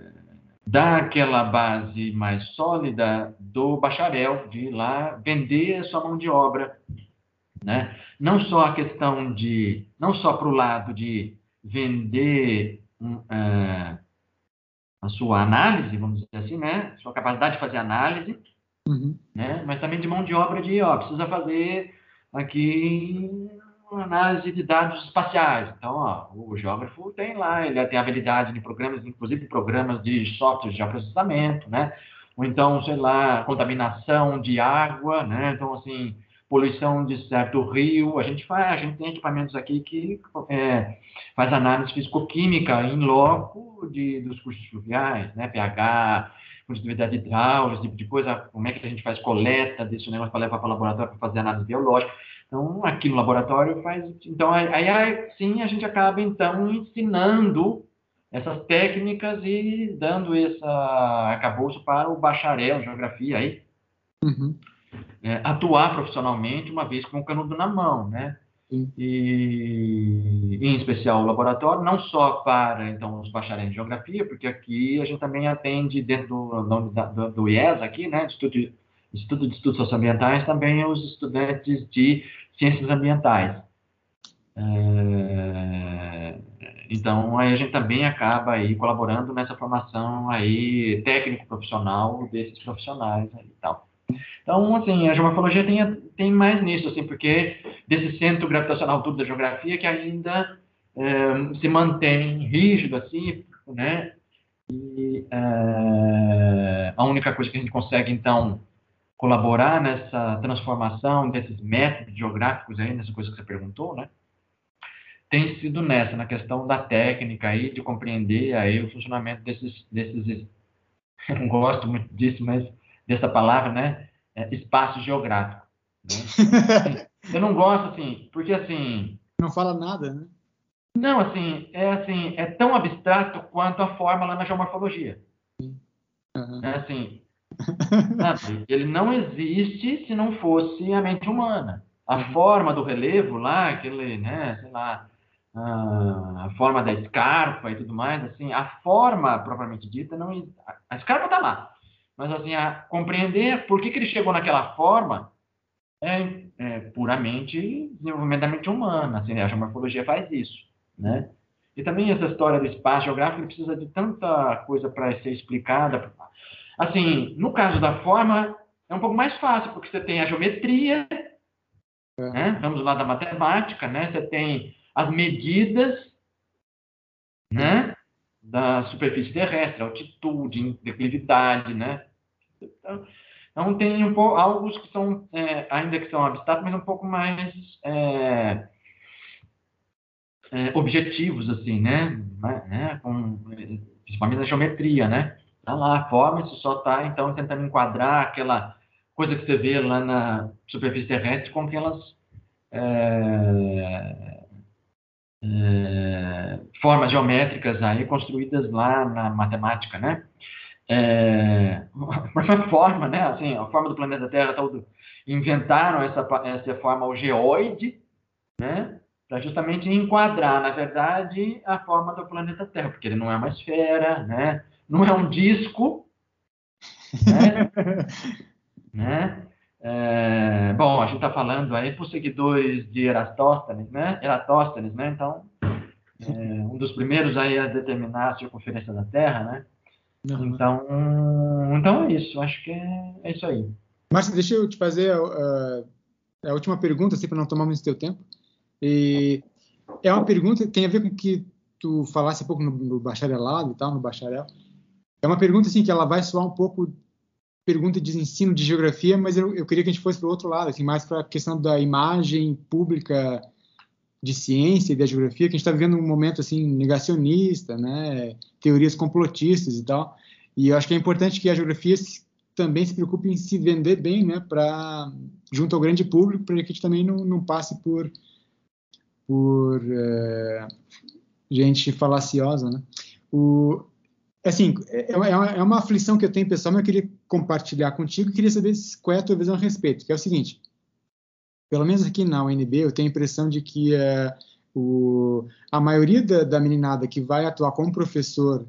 dar aquela base mais sólida do bacharel, de ir lá vender a sua mão de obra Né? Não só a questão de, não só para o lado de vender um, uh, a sua análise, vamos dizer assim, né? Sua capacidade de fazer análise, uhum. né? Mas também de mão de obra de, ó, precisa fazer aqui análise de dados espaciais. Então, ó, o geógrafo tem lá, ele tem habilidade de programas, inclusive programas de software de processamento, né? Ou então, sei lá, contaminação de água, né? Então, assim, poluição de certo rio. A gente faz, a gente tem equipamentos aqui que é, faz análise físico-química em loco de, dos cursos fluviais, né? pH, condutividade hidráulica, esse tipo de coisa. Como é que a gente faz coleta desse negócio para levar para o laboratório para fazer análise biológica. Então, aqui no laboratório faz. Então, aí, aí sim a gente acaba então ensinando essas técnicas e dando essa arcabouço para o bacharel em geografia aí. Uhum é, atuar profissionalmente uma vez com o canudo na mão, né? E, em especial o laboratório, não só para então os bacharéis em geografia, porque aqui a gente também atende dentro do, do, do IES aqui, né, Instituto, Instituto de Estudos Socioambientais, também os estudantes de ciências ambientais. É, então aí a gente também acaba aí colaborando nessa formação aí técnico profissional desses profissionais e tal. Então, assim, a geomorfologia tem, tem mais nisso, assim, porque desse centro gravitacional tudo da geografia que ainda é, se mantém rígido, assim, né? E é, a única coisa que a gente consegue, então, colaborar nessa transformação desses métodos geográficos aí, nessa coisa que você perguntou, né? Tem sido nessa, na questão da técnica aí, de compreender aí o funcionamento desses, desses [LAUGHS] não gosto muito disso, mas dessa palavra, né? é, espaço geográfico. Né? [LAUGHS] eu não gosto assim, porque assim. Não fala nada, né? Não, assim, é assim, é tão abstrato quanto a forma lá na geomorfologia. Uhum. É assim, sabe? ele não existe se não fosse a mente humana. A uhum. forma do relevo lá, aquele, né, sei lá, a forma da escarpa e tudo mais, assim, a forma propriamente dita não a escarpa está lá, mas assim, a compreender por que, que ele chegou naquela forma é, é puramente desenvolvimento da mente humana. Assim, a geomorfologia faz isso, né? E também essa história do espaço geográfico precisa de tanta coisa para ser explicada. Assim, no caso da forma, é um pouco mais fácil, porque você tem a geometria, é. né? vamos lá da matemática, né? Você tem as medidas, né? Da superfície terrestre, altitude, declividade, né? Então, então tem um pouco, alguns que são, é, ainda que são abstratos, mas um pouco mais é, é, objetivos, assim, né? né? Com, principalmente na geometria, né? Tá lá, a forma, você só está, então, tentando enquadrar aquela coisa que você vê lá na superfície terrestre com aquelas é, é, formas geométricas aí construídas lá na matemática, né? é, [LAUGHS] uma forma, né? Assim, a forma do planeta Terra todo inventaram essa essa forma o geoide, né? Para justamente enquadrar, na verdade, a forma do planeta Terra, porque ele não é uma esfera, né? Não é um disco, né? [LAUGHS] né? É, bom, a gente está falando aí para os seguidores de Eratóstenes, né? Eratóstenes, né? Então, é, um dos primeiros aí a determinar a circunferência da Terra, né? Uhum. Então, então é isso. Acho que é, é isso aí. Márcio, deixa eu te fazer uh, a última pergunta, assim, para não tomar muito teu tempo. E é uma pergunta que tem a ver com o que tu falasse um pouco no, no, bacharelado e tal, no bacharel. É uma pergunta assim que ela vai soar um pouco pergunta de ensino de geografia, mas eu, eu queria que a gente fosse para o outro lado, assim, mais para a questão da imagem pública de ciência e da geografia, que a gente está vivendo um momento assim negacionista, né, teorias complotistas e tal. E eu acho que é importante que a geografia também se preocupe em se vender bem, né, para junto ao grande público, para que a gente também não, não passe por por é, gente falaciosa, né? O, assim, é, é, uma, é uma aflição que eu tenho pessoal, mas eu queria compartilhar contigo e queria saber qual é a tua visão a respeito, que é o seguinte, pelo menos aqui na UNB, eu tenho a impressão de que é, o, a maioria da, da, meninada que vai atuar como professor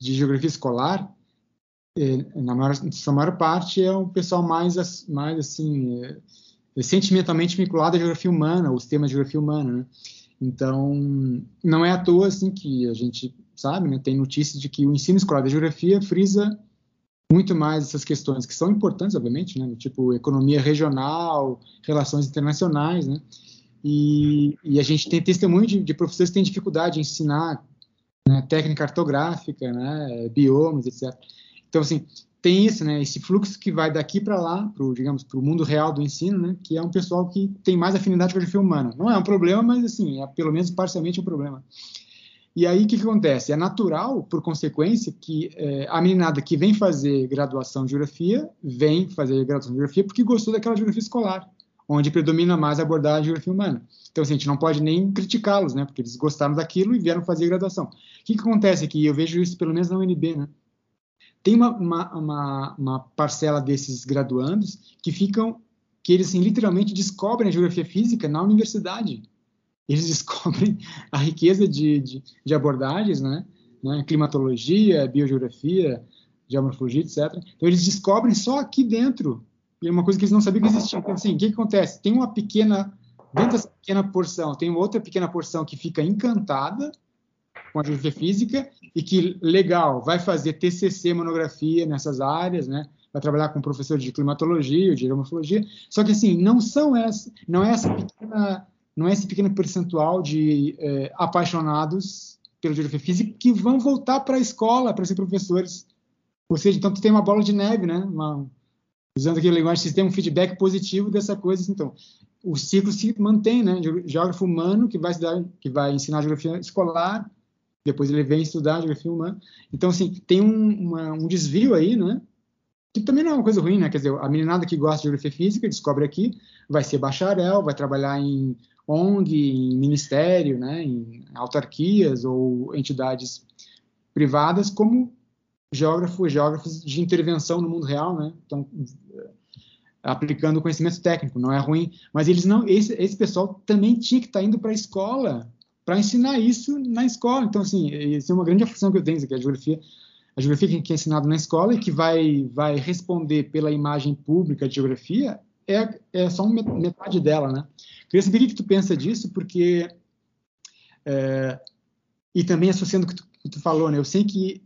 de geografia escolar, é, na maior, sua maior parte é um pessoal mais, mais assim, é, sentimentalmente vinculado à geografia humana, os temas de geografia humana, né? Então, não é à toa assim que a gente sabe, né, tem notícias de que o ensino escolar da geografia frisa muito mais essas questões que são importantes, obviamente, né, tipo economia regional, relações internacionais, né? E, e a gente tem testemunho de, de, professores que têm dificuldade em ensinar né, técnica cartográfica, né, biomas, etc. Então, assim, tem isso, né, esse fluxo que vai daqui para lá, pro, digamos, para o mundo real do ensino, né, que é um pessoal que tem mais afinidade com a geografia humana. Não é um problema, mas, assim, é pelo menos parcialmente um problema. E aí, o que, que acontece? É natural, por consequência, que é, a meninada que vem fazer graduação de geografia, vem fazer graduação de geografia porque gostou daquela geografia escolar, onde predomina mais a abordagem de geografia humana. Então, assim, a gente não pode nem criticá-los, né, porque eles gostaram daquilo e vieram fazer graduação. O que, que acontece aqui? Eu vejo isso, pelo menos na UNB, né? Tem uma, uma, uma, uma parcela desses graduandos que ficam, que eles assim, literalmente descobrem a geografia física na universidade. Eles [LAUGHS] descobrem a riqueza de, de, de abordagens, né? né? Climatologia, biogeografia, geomorfologia, etc. Então, eles descobrem só aqui dentro. E é uma coisa que eles não sabiam que existia. Então, assim, o que, que acontece? Tem uma pequena, dentro dessa pequena porção, tem outra pequena porção que fica encantada com a geografia física e que, legal, vai fazer TCC, monografia nessas áreas, né? Vai trabalhar com professor de climatologia, de geomorfologia. Só que, assim, não são essa, não é essa pequena, não é esse pequeno percentual de é, apaixonados pela geografia física que vão voltar para a escola para ser professores. Ou seja, então tu tem uma bola de neve, né? Uma, usando aquele linguagem, você tem um feedback positivo dessa coisa. Então, o ciclo se mantém, né? Geógrafo humano que vai estudar, que vai ensinar geografia escolar, depois ele vem estudar geografia humana. Então, assim, tem um, uma, um desvio aí, né? Que também não é uma coisa ruim, né? Quer dizer, a meninada que gosta de geografia física descobre aqui, vai ser bacharel, vai trabalhar em ONG, em ministério, né? Em autarquias ou entidades privadas como geógrafo, geógrafos de intervenção no mundo real, né? Então, aplicando conhecimento técnico, não é ruim, mas eles não, esse, esse pessoal também tinha que estar tá indo para a escola para ensinar isso na escola. Então, assim, isso é uma grande aflição que eu tenho, que a geografia, a geografia que é ensinada na escola e que vai, vai responder pela imagem pública de geografia é, é só metade dela, né? Queria saber o que tu pensa disso, porque é, e também associando o que tu, que tu falou, né? Eu sei que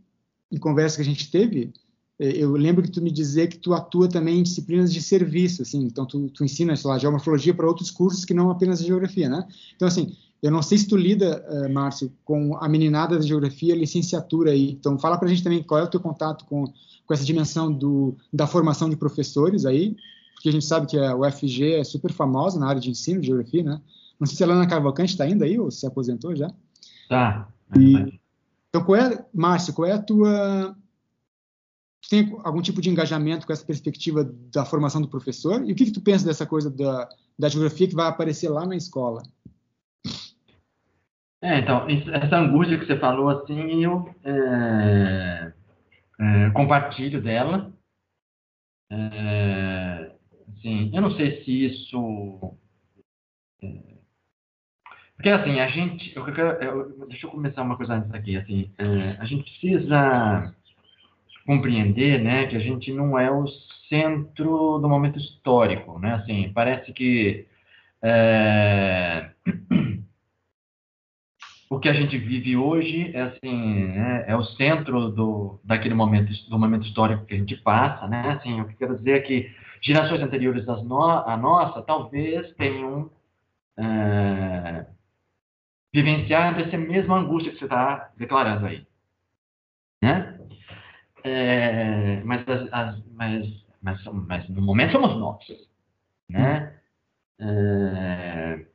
em conversa que a gente teve, é, eu lembro que tu me dizer que tu atua também em disciplinas de serviço, assim, então tu, tu ensina, sei lá, geomorfologia para outros cursos que não apenas a geografia, né? Então, assim, eu não sei se tu lida, uh, Márcio, com a meninada da geografia, licenciatura aí. Então, fala para a gente também qual é o teu contato com, com essa dimensão do, da formação de professores aí, porque a gente sabe que a UFG é super famosa na área de ensino de geografia, né? Não sei se a Lana Cavalcante está ainda aí ou se aposentou já. Tá. E, então, qual é, Márcio, qual é a tua... Tu tem algum tipo de engajamento com essa perspectiva da formação do professor? E o que, que tu pensa dessa coisa da, da geografia que vai aparecer lá na escola? É, então, essa angústia que você falou, assim, eu é, é, compartilho dela. É, assim, eu não sei se isso... É, porque, assim, a gente... Eu, eu, deixa eu começar uma coisa antes aqui. Assim, é, a gente precisa compreender, né, que a gente não é o centro do momento histórico, né? Assim, parece que... É, o que a gente vive hoje é assim né, é o centro do daquele momento do momento histórico que a gente passa né assim o que quero dizer é que gerações anteriores às no, à nossa talvez tenham é, vivenciado essa mesma angústia que você está declarando aí né é, mas, as, as, mas, mas, mas no momento somos nós né é,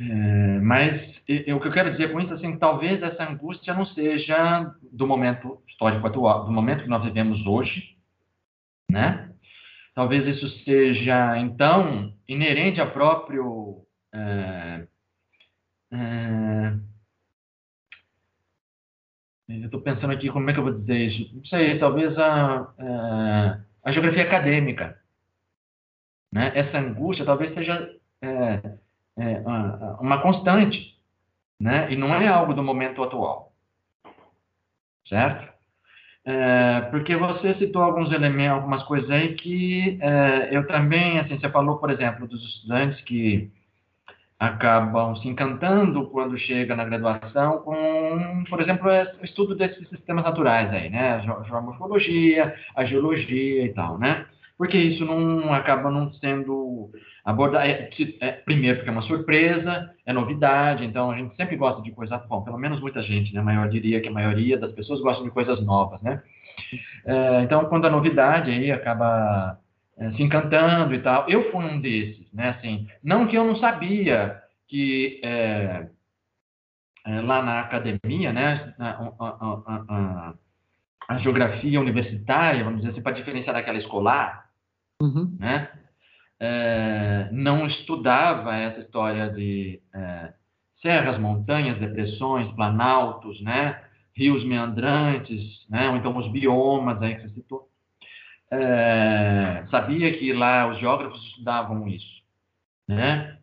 é, mas e, o que eu quero dizer com isso, assim, talvez essa angústia não seja do momento histórico atual, do momento que nós vivemos hoje, né? Talvez isso seja, então, inerente ao próprio. É, é, eu estou pensando aqui como é que eu vou dizer isso. Não sei, talvez a, é, a geografia acadêmica. Né? Essa angústia talvez seja é, é, uma constante né? E não é algo do momento atual, certo? É, porque você citou alguns elementos, algumas coisas aí que é, eu também, assim, você falou, por exemplo, dos estudantes que acabam se encantando quando chega na graduação com, por exemplo, o estudo desses sistemas naturais aí, né? A geomorfologia, a geologia e tal, né? Porque isso não acaba não sendo abordado. É, é, primeiro, porque é uma surpresa, é novidade, então a gente sempre gosta de coisa. Bom, pelo menos muita gente, né? A maior diria que a maioria das pessoas gostam de coisas novas, né? É, então, quando a novidade aí acaba é, se encantando e tal. Eu fui um desses, né? Assim, não que eu não sabia que é, é, lá na academia, né? A, a, a, a, geografia universitária, vamos dizer assim, para diferenciar daquela escolar, uhum. né? É, não estudava essa história de é, serras, montanhas, depressões, planaltos, né? Rios meandrantes, né? Ou então os biomas aí que você citou é, sabia que lá os geógrafos estudavam isso, né?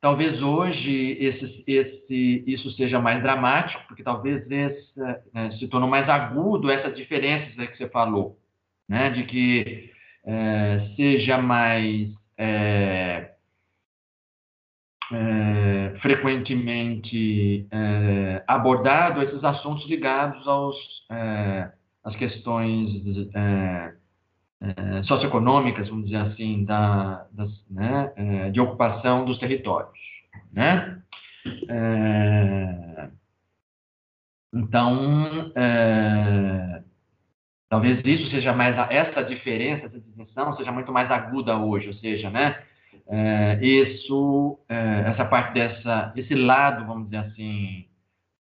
Talvez hoje esse, esse, isso seja mais dramático, porque talvez esse, é, se tornou mais agudo essas diferenças que você falou, né? De que é, seja mais é, é, frequentemente é, abordado esses assuntos ligados aos às questões é, socioeconômicas, vamos dizer assim, da, das, né, é, de ocupação dos territórios. Né? É, então, é, talvez isso seja mais, essa diferença, essa distinção seja muito mais aguda hoje, ou seja, né, é, isso, é, essa parte dessa, esse lado, vamos dizer assim,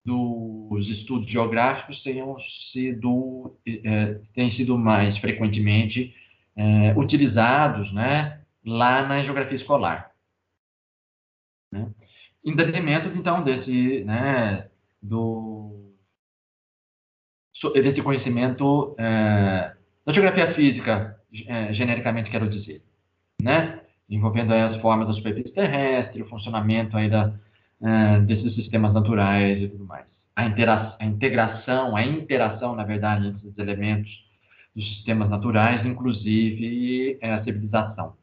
dos estudos geográficos tenham sido, é, têm sido mais frequentemente é, utilizados né, lá na geografia escolar. Né? Em detrimento, então, desse, né, do, desse conhecimento é, da geografia física, é, genericamente quero dizer, né? envolvendo as formas da superfície terrestre, o funcionamento aí da, é, desses sistemas naturais e tudo mais. A, a integração, a interação, na verdade, entre elementos dos sistemas naturais, inclusive é, a civilização.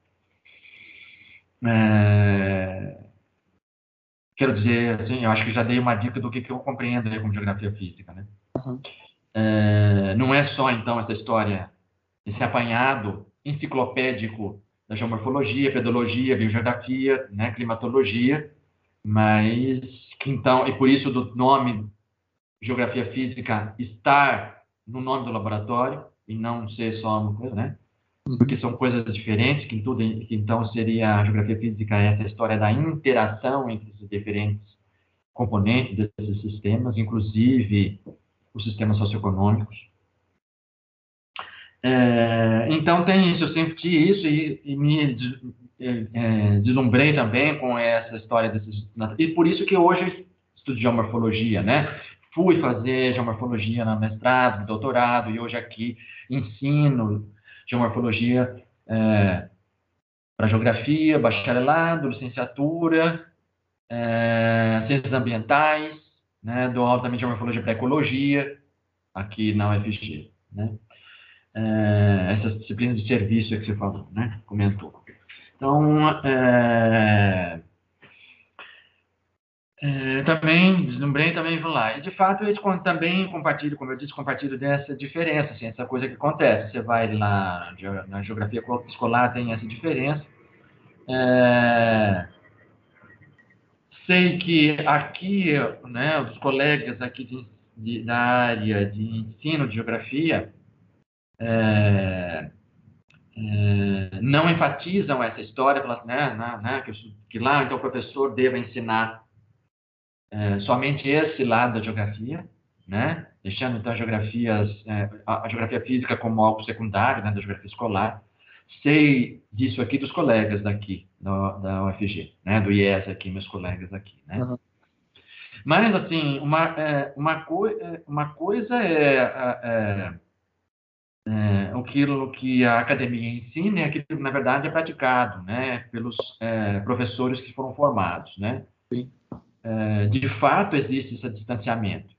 É... Quero dizer, assim, eu acho que já dei uma dica do que, que eu compreendo aí como geografia física, né? Uhum. É... Não é só, então, essa história, esse apanhado enciclopédico da geomorfologia, pedologia, biogeografia, né, climatologia, mas então, e por isso do nome geografia física estar no nome do laboratório e não ser só uma coisa, né? Uhum. Porque são coisas diferentes, que, tudo, que então seria a geografia física essa história da interação entre os diferentes componentes desses sistemas, inclusive os sistemas socioeconômicos. É, então tem isso, eu senti isso e, e me é, deslumbrei também com essa história desses e por isso que hoje estudo geomorfologia, né? Fui fazer geomorfologia no mestrado, no doutorado e hoje aqui ensino geomorfologia é, para geografia, bacharelado, licenciatura, é, ciências ambientais, né? Dou aula também de geomorfologia para ecologia aqui na UFG, né? É, essas disciplinas de serviço que você falou, né? Comentou. Então, é, é, também deslumbrei, também vou lá. E, de fato, eu também compartilho, como eu disse, compartilho dessa diferença, assim, essa coisa que acontece. Você vai lá na geografia escolar, tem essa diferença. É, sei que aqui, né, os colegas aqui de, de, da área de ensino de geografia, é, é, não enfatizam essa história, né, né, que, que, lá então o professor deva ensinar é, somente esse lado da geografia, né, deixando então a geografia, é, a, a, geografia física como algo secundário né, da geografia escolar. Sei disso aqui dos colegas daqui da, da UFG, né, do IES aqui, meus colegas aqui, né. Uhum. Mas assim, uma, é, uma, co uma coisa é, é é, aquilo que a academia ensina é aquilo que, na verdade, é praticado né, pelos é, professores que foram formados. Né? É, de fato, existe esse distanciamento.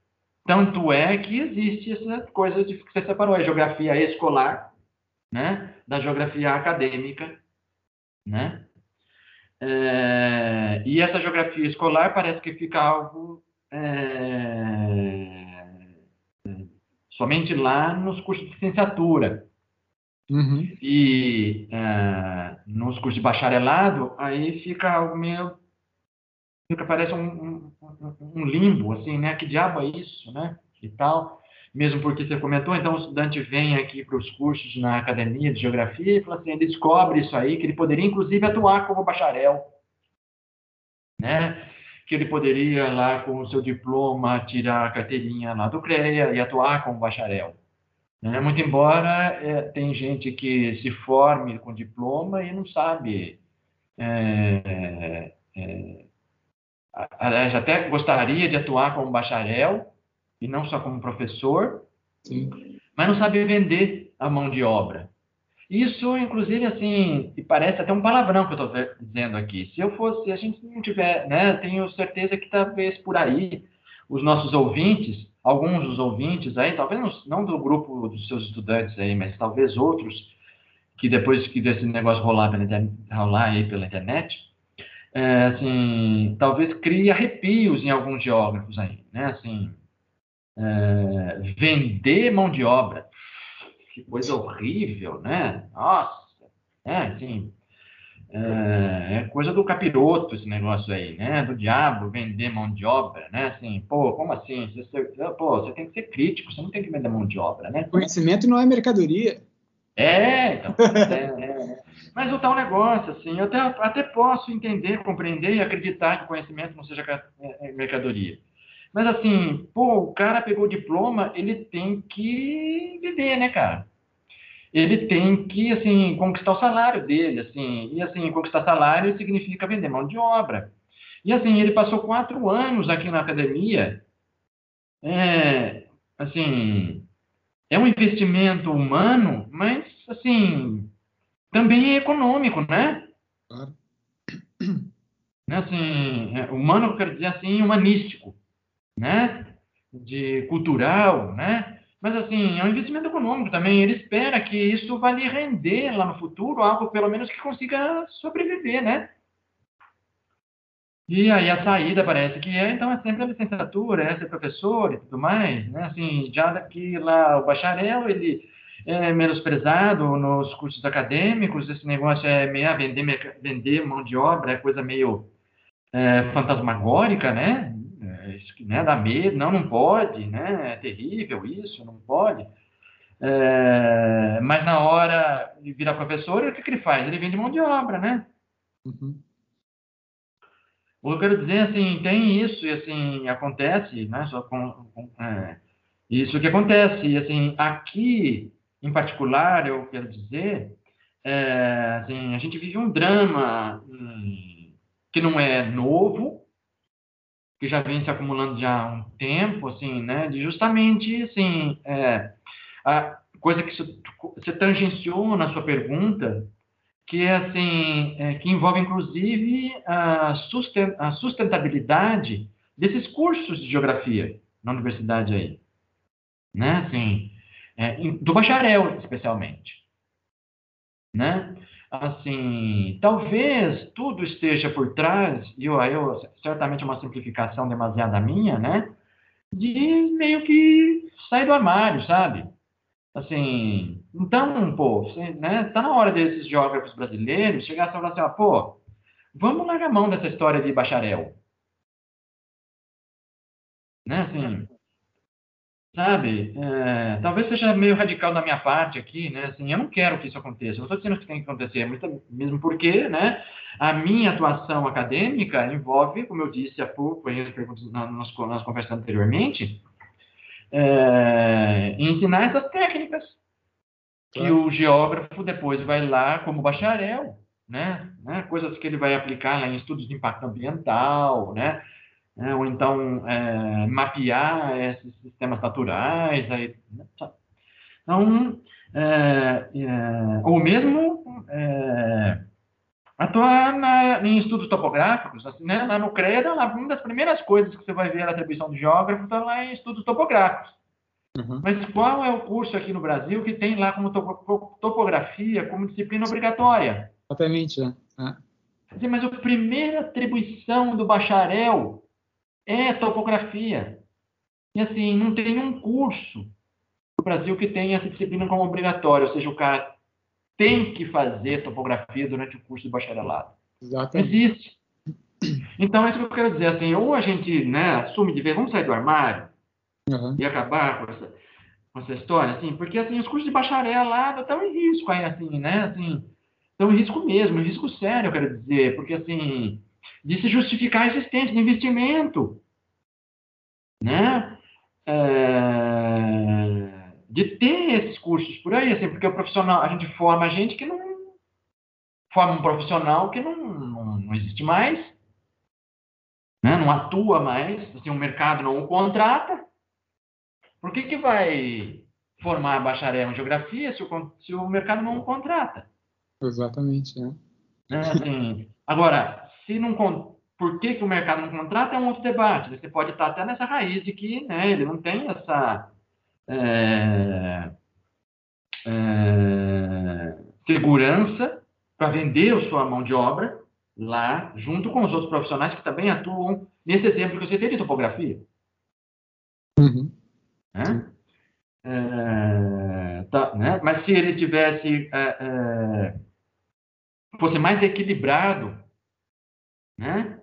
Tanto é que existe essa coisa de que você separou a geografia escolar, né, da geografia acadêmica, né? É, e essa geografia escolar parece que fica algo é, somente lá nos cursos de licenciatura. Uhum. E é, nos cursos de bacharelado, aí fica algo meio. Fica, parece um, um, um, limbo, assim, né? Que diabo é isso, né? E tal. Mesmo porque você comentou, então o estudante vem aqui para os cursos na academia de geografia e fala assim: ele descobre isso aí, que ele poderia inclusive atuar como bacharel, né? Que ele poderia lá com o seu diploma tirar a carteirinha lá do CREA e atuar como bacharel. Né? Muito embora é, tem gente que se forme com diploma e não sabe. É, é, até gostaria de atuar como bacharel e não só como professor, Sim. mas não sabe vender a mão de obra. Isso, inclusive, assim, parece até um palavrão que eu estou dizendo aqui. Se eu fosse, se a gente não tiver, né, tenho certeza que talvez por aí os nossos ouvintes alguns dos ouvintes aí, talvez não do grupo dos seus estudantes aí, mas talvez outros, que depois que desse negócio rolar pela internet, rolar aí pela internet, é, assim, talvez crie arrepios em alguns geógrafos aí, né? Assim, é, vender mão de obra, que coisa horrível, né? Nossa, é, assim, é, é, coisa do capiroto esse negócio aí, né? Do diabo vender mão de obra, né? Assim, pô, como assim? Você, pô, você tem que ser crítico, você não tem que vender mão de obra, né? Conhecimento não é mercadoria. É, então, é, é. Mas o tal negócio, assim, eu até, até posso entender, compreender e acreditar que conhecimento não seja é, é, mercadoria. Mas assim, pô, o cara pegou o diploma, ele tem que viver, né, cara? ele tem que assim conquistar o salário dele, assim, e assim conquistar salário significa vender mão de obra. E assim ele passou quatro anos aqui na academia, é, assim é um investimento humano, mas assim também é econômico, né? Claro. Né, assim, é, humano eu quero dizer assim humanístico, né? De cultural, né? Mas, assim, é um investimento econômico também. Ele espera que isso vá lhe render lá no futuro algo, pelo menos, que consiga sobreviver, né? E aí a saída parece que é, então, é sempre a licenciatura, é ser professor e tudo mais, né? Assim, já daqui lá o bacharel, ele é menosprezado nos cursos acadêmicos, esse negócio é meio vender, vender mão de obra, é coisa meio é, fantasmagórica, né? Né, dá medo, não, não pode, né? É terrível isso, não pode. É, mas na hora de virar professor, o que, que ele faz? Ele vende mão de obra, né? Uhum. Eu quero dizer, assim, tem isso, e assim, acontece, né? Só com, com é, isso que acontece, e assim, aqui, em particular, eu quero dizer, é, assim, a gente vive um drama hum, que não é novo, que já vem se acumulando já há um tempo, assim, né, de justamente, assim, é, a coisa que você tangenciou na sua pergunta, que é, assim, é, que envolve, inclusive, a, sustentabilidade desses cursos de geografia na universidade aí, né, assim, é, do bacharel, especialmente, né, assim, talvez tudo esteja por trás, e eu, eu certamente é uma simplificação demasiada minha, né? De meio que sair do armário, sabe? Assim, então, pô, você, né? Tá na hora desses geógrafos brasileiros chegar e falar assim, ó, pô, vamos largar a mão dessa história de bacharel. Né, assim, Sabe, é, talvez seja meio radical da minha parte aqui, né? Assim, eu não quero que isso aconteça. Eu não estou dizendo que tem que acontecer, mesmo porque, né? A minha atuação acadêmica envolve, como eu disse há pouco, em nós, nós conversamos anteriormente, é, ensinar essas técnicas que o geógrafo depois vai lá como bacharel, né? né? Coisas que ele vai aplicar lá em estudos de impacto ambiental, né? Né? ou então é, mapear esses sistemas naturais. Aí, né? então, é, é, ou mesmo é, atuar na, em estudos topográficos, assim, né? Lá no CREDA, uma das primeiras coisas que você vai ver na atribuição de geógrafo está lá em estudos topográficos. Uhum. Mas qual é o curso aqui no Brasil que tem lá como topografia como disciplina obrigatória? Exatamente, é. é. Mas a primeira atribuição do bacharel é topografia. E assim, não tem um curso no Brasil que tenha essa disciplina como obrigatória, ou seja, o cara tem que fazer topografia durante o curso de bacharelado. Exatamente. Existe. Então, é isso que eu quero dizer, assim, ou a gente né, assume de vez, vamos sair do armário, uhum. e acabar com essa, com essa história, assim, porque assim, os cursos de bacharelado estão em risco aí, assim, né? Assim, estão em risco mesmo, em risco sério, eu quero dizer, porque assim, de se justificar a existência de investimento, né? É, de ter esses cursos por aí, assim, porque o profissional, a gente forma gente que não forma um profissional que não, não, não existe mais, né? não atua mais, assim, o mercado não o contrata, por que, que vai formar bacharel em geografia se o, se o mercado não contrata? Exatamente, né? É, assim, agora, se não por que, que o mercado não contrata é um outro debate. Você pode estar até nessa raiz de que né, ele não tem essa é, é, segurança para vender a sua mão de obra lá, junto com os outros profissionais que também atuam nesse exemplo que você teve de topografia. Uhum. Né? É, tá, né? Mas se ele tivesse é, é, fosse mais equilibrado, né?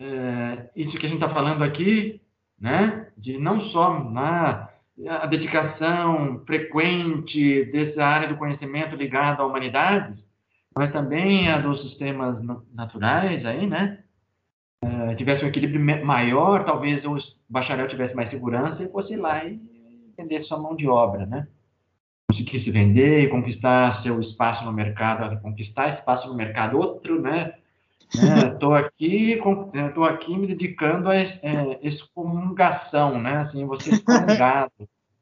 É, isso que a gente está falando aqui, né? De não só na a dedicação frequente dessa área do conhecimento ligada à humanidade, mas também a dos sistemas naturais aí, né? Uh, tivesse um equilíbrio maior, talvez o bacharel tivesse mais segurança e fosse lá e vender sua mão de obra, né? Conseguisse vender e conquistar seu espaço no mercado, conquistar espaço no mercado, outro, né? Estou né? aqui, estou aqui me dedicando a é, excomungação, né? Assim, você excomungado.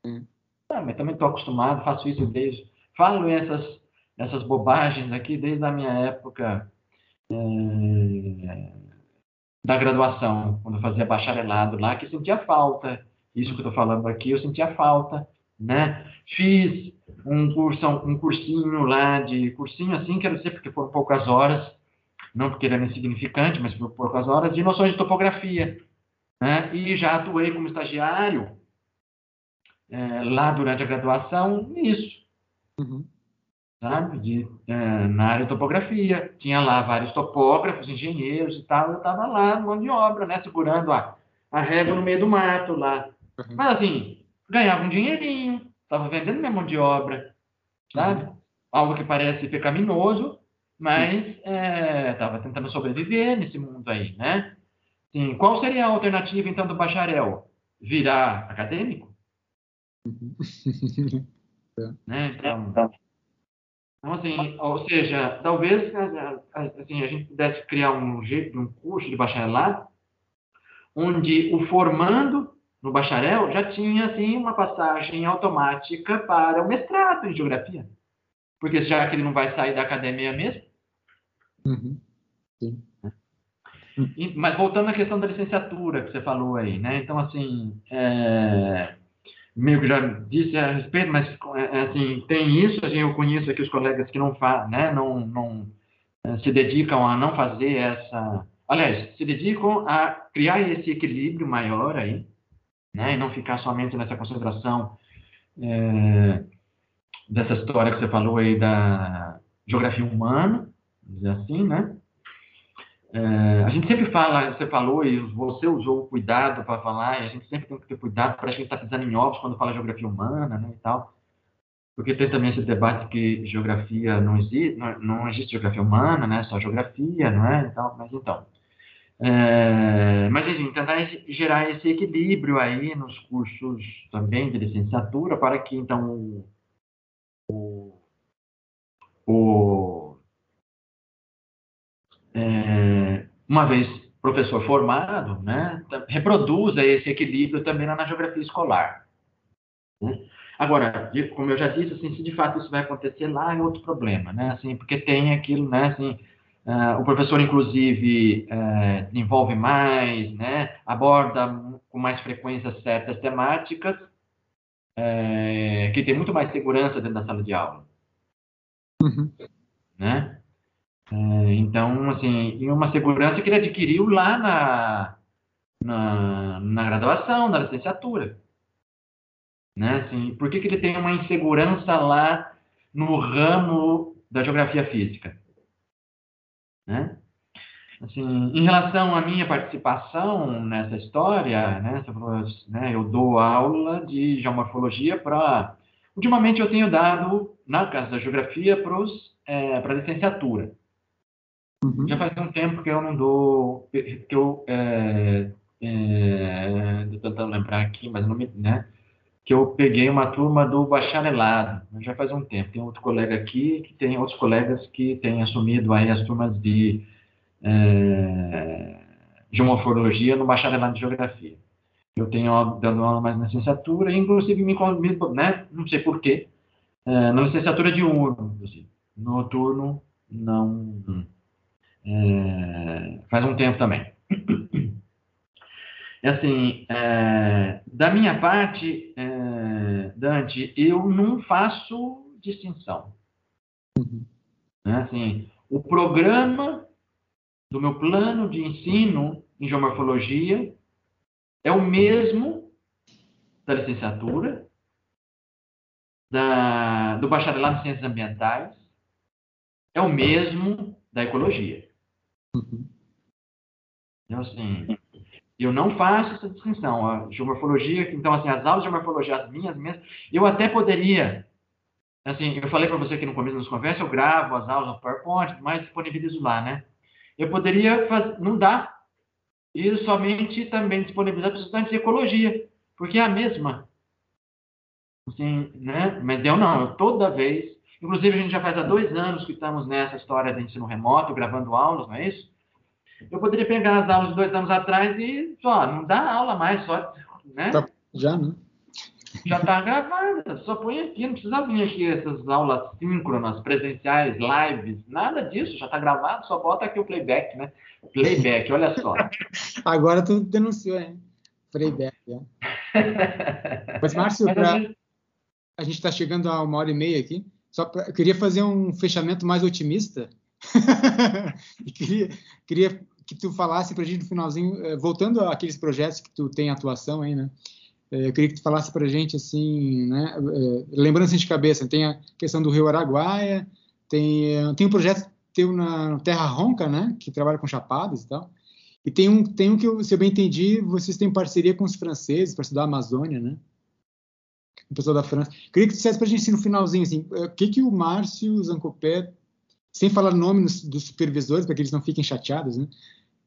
[LAUGHS] ah, mas também estou acostumado, faço isso desde, falo essas essas bobagens aqui desde a minha época é, da graduação, quando eu fazia bacharelado lá, que sentia falta. Isso que eu estou falando aqui, eu sentia falta, né? Fiz um curso, um cursinho lá de cursinho assim, quero dizer porque foram poucas horas, não porque era insignificante, mas por poucas horas de noções de topografia, né? E já atuei como estagiário é, lá durante a graduação nisso. Uhum sabe, de, é, na área de topografia. Tinha lá vários topógrafos, engenheiros e tal, eu estava lá, mão de obra, né, segurando a, a régua no meio do mato lá. Uhum. Mas assim, ganhava um dinheirinho, estava vendendo minha mão de obra, sabe? Uhum. Algo que parece pecaminoso, mas estava é, tentando sobreviver nesse mundo aí, né? Sim, qual seria a alternativa, então, do bacharel? Virar acadêmico? Uhum. [LAUGHS] né? Então, então, assim, ou seja, talvez assim, a gente pudesse criar um jeito, um curso de bacharelado, onde o formando no bacharel já tinha assim uma passagem automática para o mestrado em geografia, porque já que ele não vai sair da academia mesmo. Uhum. Sim. E, mas voltando à questão da licenciatura que você falou aí, né? Então assim, é, meio que já disse a respeito, mas é, é, assim, tem isso, assim, eu conheço aqui os colegas que não, fa né, não, não é, se dedicam a não fazer essa... Aliás, se dedicam a criar esse equilíbrio maior aí, né, e não ficar somente nessa concentração é, dessa história que você falou aí da geografia humana, dizer assim, né? É, a gente sempre fala, você falou e você usou o cuidado para falar, e a gente sempre tem que ter cuidado para a gente estar tá pisando em ovos quando fala geografia humana, né, e tal. Porque tem também esse debate que geografia não existe, não, não existe geografia humana, né, só geografia, não é, e mas então. É, mas, enfim, tentar gerar esse equilíbrio aí nos cursos também de licenciatura para que, então, o, o uma vez professor formado, né, reproduza esse equilíbrio também na geografia escolar. Né? Agora, como eu já disse, assim, se de fato isso vai acontecer lá é outro problema, né? Assim, porque tem aquilo, né? Assim, Uh, o professor, inclusive, uh, desenvolve mais, né, aborda com mais frequência certas temáticas, uh, que tem muito mais segurança dentro da sala de aula. Uhum. Né? Então, assim, uma segurança que ele adquiriu lá na, na, na graduação, na licenciatura. Né? Assim, por que, que ele tem uma insegurança lá no ramo da geografia física? Né? Assim, em relação à minha participação nessa história, né, né, eu dou aula de geomorfologia para. Ultimamente eu tenho dado, na casa da geografia, para é, a licenciatura. Uhum. Já faz um tempo que eu não dou. que eu. É, é, tentando lembrar aqui, mas não me. Né, que eu peguei uma turma do bacharelado, já faz um tempo. Tem outro colega aqui que tem outros colegas que têm assumido aí as turmas de é, geomorfologia no bacharelado de geografia. Eu tenho dando aula mais na licenciatura, inclusive me, né, não sei porquê, é, na licenciatura de urno, inclusive. Noturno, não. É, faz um tempo também. É assim, é, da minha parte, é, Dante, eu não faço distinção. Uhum. É assim, o programa do meu plano de ensino em geomorfologia é o mesmo da licenciatura, da, do bacharelado em ciências ambientais, é o mesmo da ecologia. Então, assim, eu não faço essa distinção. A geomorfologia, então, assim, as aulas de geomorfologia, as minhas mesmas, eu até poderia, assim, eu falei para você aqui no começo das conversas, eu gravo as aulas no PowerPoint, mas disponibilizo lá, né? Eu poderia fazer, não dá, e somente também disponibilizar para os estudantes de ecologia, porque é a mesma. Assim, né? Mas eu não, eu toda vez, inclusive a gente já faz há dois anos que estamos nessa história de ensino remoto, gravando aulas, não é isso? eu poderia pegar as aulas de dois anos atrás e só, não dá aula mais, só, né? Tá, já, né? Já está gravada, só põe aqui, não precisa vir aqui essas aulas síncronas, presenciais, lives, nada disso, já está gravado, só bota aqui o playback, né? Playback, olha só. [LAUGHS] Agora tu denunciou, hein? Playback, é. [LAUGHS] Mas, Márcio, pra... a gente está chegando a uma hora e meia aqui, só pra... eu queria fazer um fechamento mais otimista. [LAUGHS] queria, queria que tu falasse para a gente no finalzinho, eh, voltando àqueles projetos que tu tem atuação aí, né? Eh, eu queria que tu falasse para a gente, assim, né? Eh, lembrança de cabeça, tem a questão do Rio Araguaia, tem, tem um projeto teu na Terra Ronca, né? Que trabalha com chapadas e tal. E tem um, tem um que, se eu bem entendi, vocês têm parceria com os franceses para estudar a Amazônia, né? O pessoal da França. Queria que tu dissesse para a gente, assim, no finalzinho, assim, o que, que o Márcio Zancopé, sem falar nome dos supervisores, para que eles não fiquem chateados, né?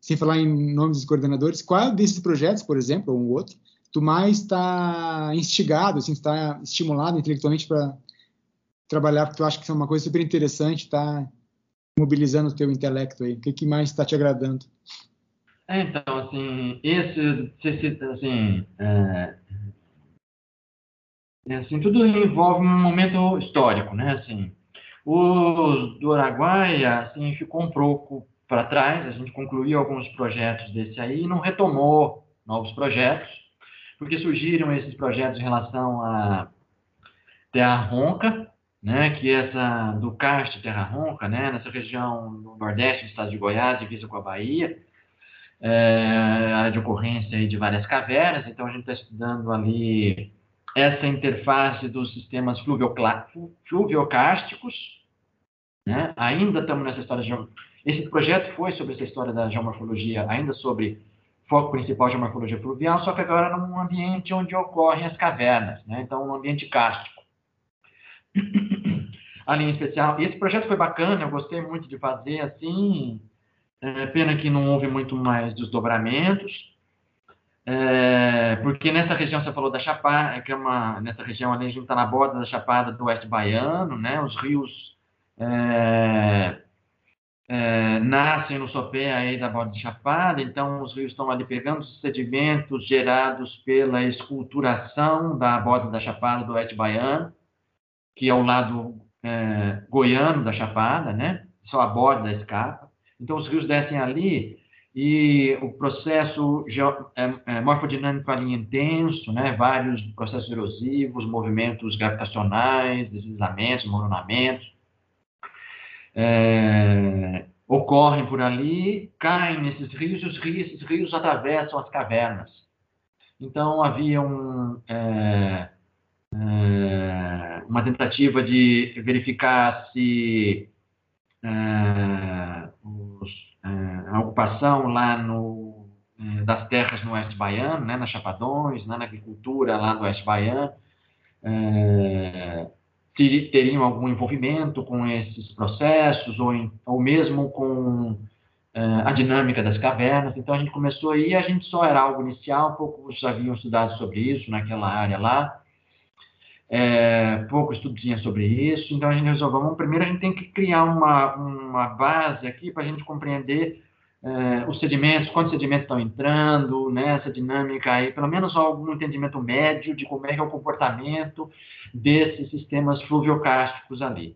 sem falar em nomes dos coordenadores, qual desses projetos, por exemplo, ou um outro, tu mais está instigado, assim, está estimulado intelectualmente para trabalhar, porque tu acha que é uma coisa super interessante, está mobilizando o teu intelecto aí? O que, que mais está te agradando? É, então, assim, esse, assim, é, é, assim, tudo envolve um momento histórico, né? Assim, o do Araguaia, assim, ficou um pouco para trás, a gente concluiu alguns projetos desse aí e não retomou novos projetos, porque surgiram esses projetos em relação a Terra Ronca, né, que é essa do Cast Terra Ronca, né, nessa região no nordeste do estado de Goiás, divisa com a Bahia, é, área de ocorrência de várias cavernas, então a gente está estudando ali essa interface dos sistemas fluviocásticos, né, ainda estamos nessa história de esse projeto foi sobre essa história da geomorfologia, ainda sobre foco principal de geomorfologia fluvial, só que agora num ambiente onde ocorrem as cavernas, né? então um ambiente cástico. [COUGHS] Ali em especial, esse projeto foi bacana, eu gostei muito de fazer assim, é, pena que não houve muito mais desdobramentos, é, porque nessa região você falou da Chapada, que é uma, nessa região ali a gente está na borda da Chapada do Oeste Baiano, né? Os rios é, é, nascem no sopé aí da borda de Chapada, então os rios estão ali pegando os sedimentos gerados pela esculturação da borda da Chapada do Oeste Baiano, que é o lado é, goiano da Chapada, né? Só a borda escapa. Então, os rios descem ali e o processo é, é, morfodinâmico ali intenso, né? vários processos erosivos, movimentos gravitacionais, deslizamentos, moronamentos, é, ocorrem por ali, caem nesses rios e os rios, esses rios atravessam as cavernas. Então, havia um, é, uma tentativa de verificar se os, a ocupação lá no, é, das terras no oeste baiano, né, nas Chapadões, né, na agricultura lá do oeste baiano, teriam algum envolvimento com esses processos ou, em, ou mesmo com a dinâmica das cavernas. Então a gente começou aí, a gente só era algo inicial, poucos haviam estudado sobre isso naquela área lá é, pouco estudo tinha sobre isso, então a gente resolveu, primeiro a gente tem que criar uma, uma base aqui para a gente compreender é, os sedimentos, quantos sedimentos estão entrando, né, essa dinâmica aí, pelo menos algum entendimento médio de como é que é o comportamento desses sistemas fluviocásticos ali.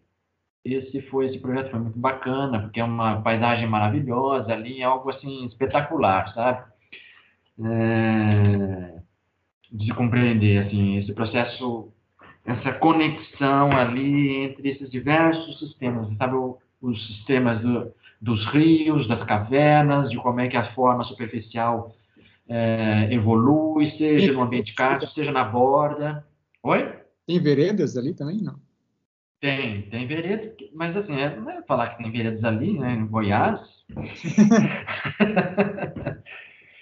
Esse foi esse projeto foi muito bacana, porque é uma paisagem maravilhosa ali, é algo assim espetacular, sabe? É, de compreender assim esse processo essa conexão ali entre esses diversos sistemas, sabe, os sistemas do, dos rios, das cavernas, de como é que a forma superficial é, evolui, seja no ambiente cástico, seja na borda. Oi? Tem veredas ali também, não? Tem, tem veredas, mas assim, é, não é falar que tem veredas ali, né, em Goiás. [LAUGHS]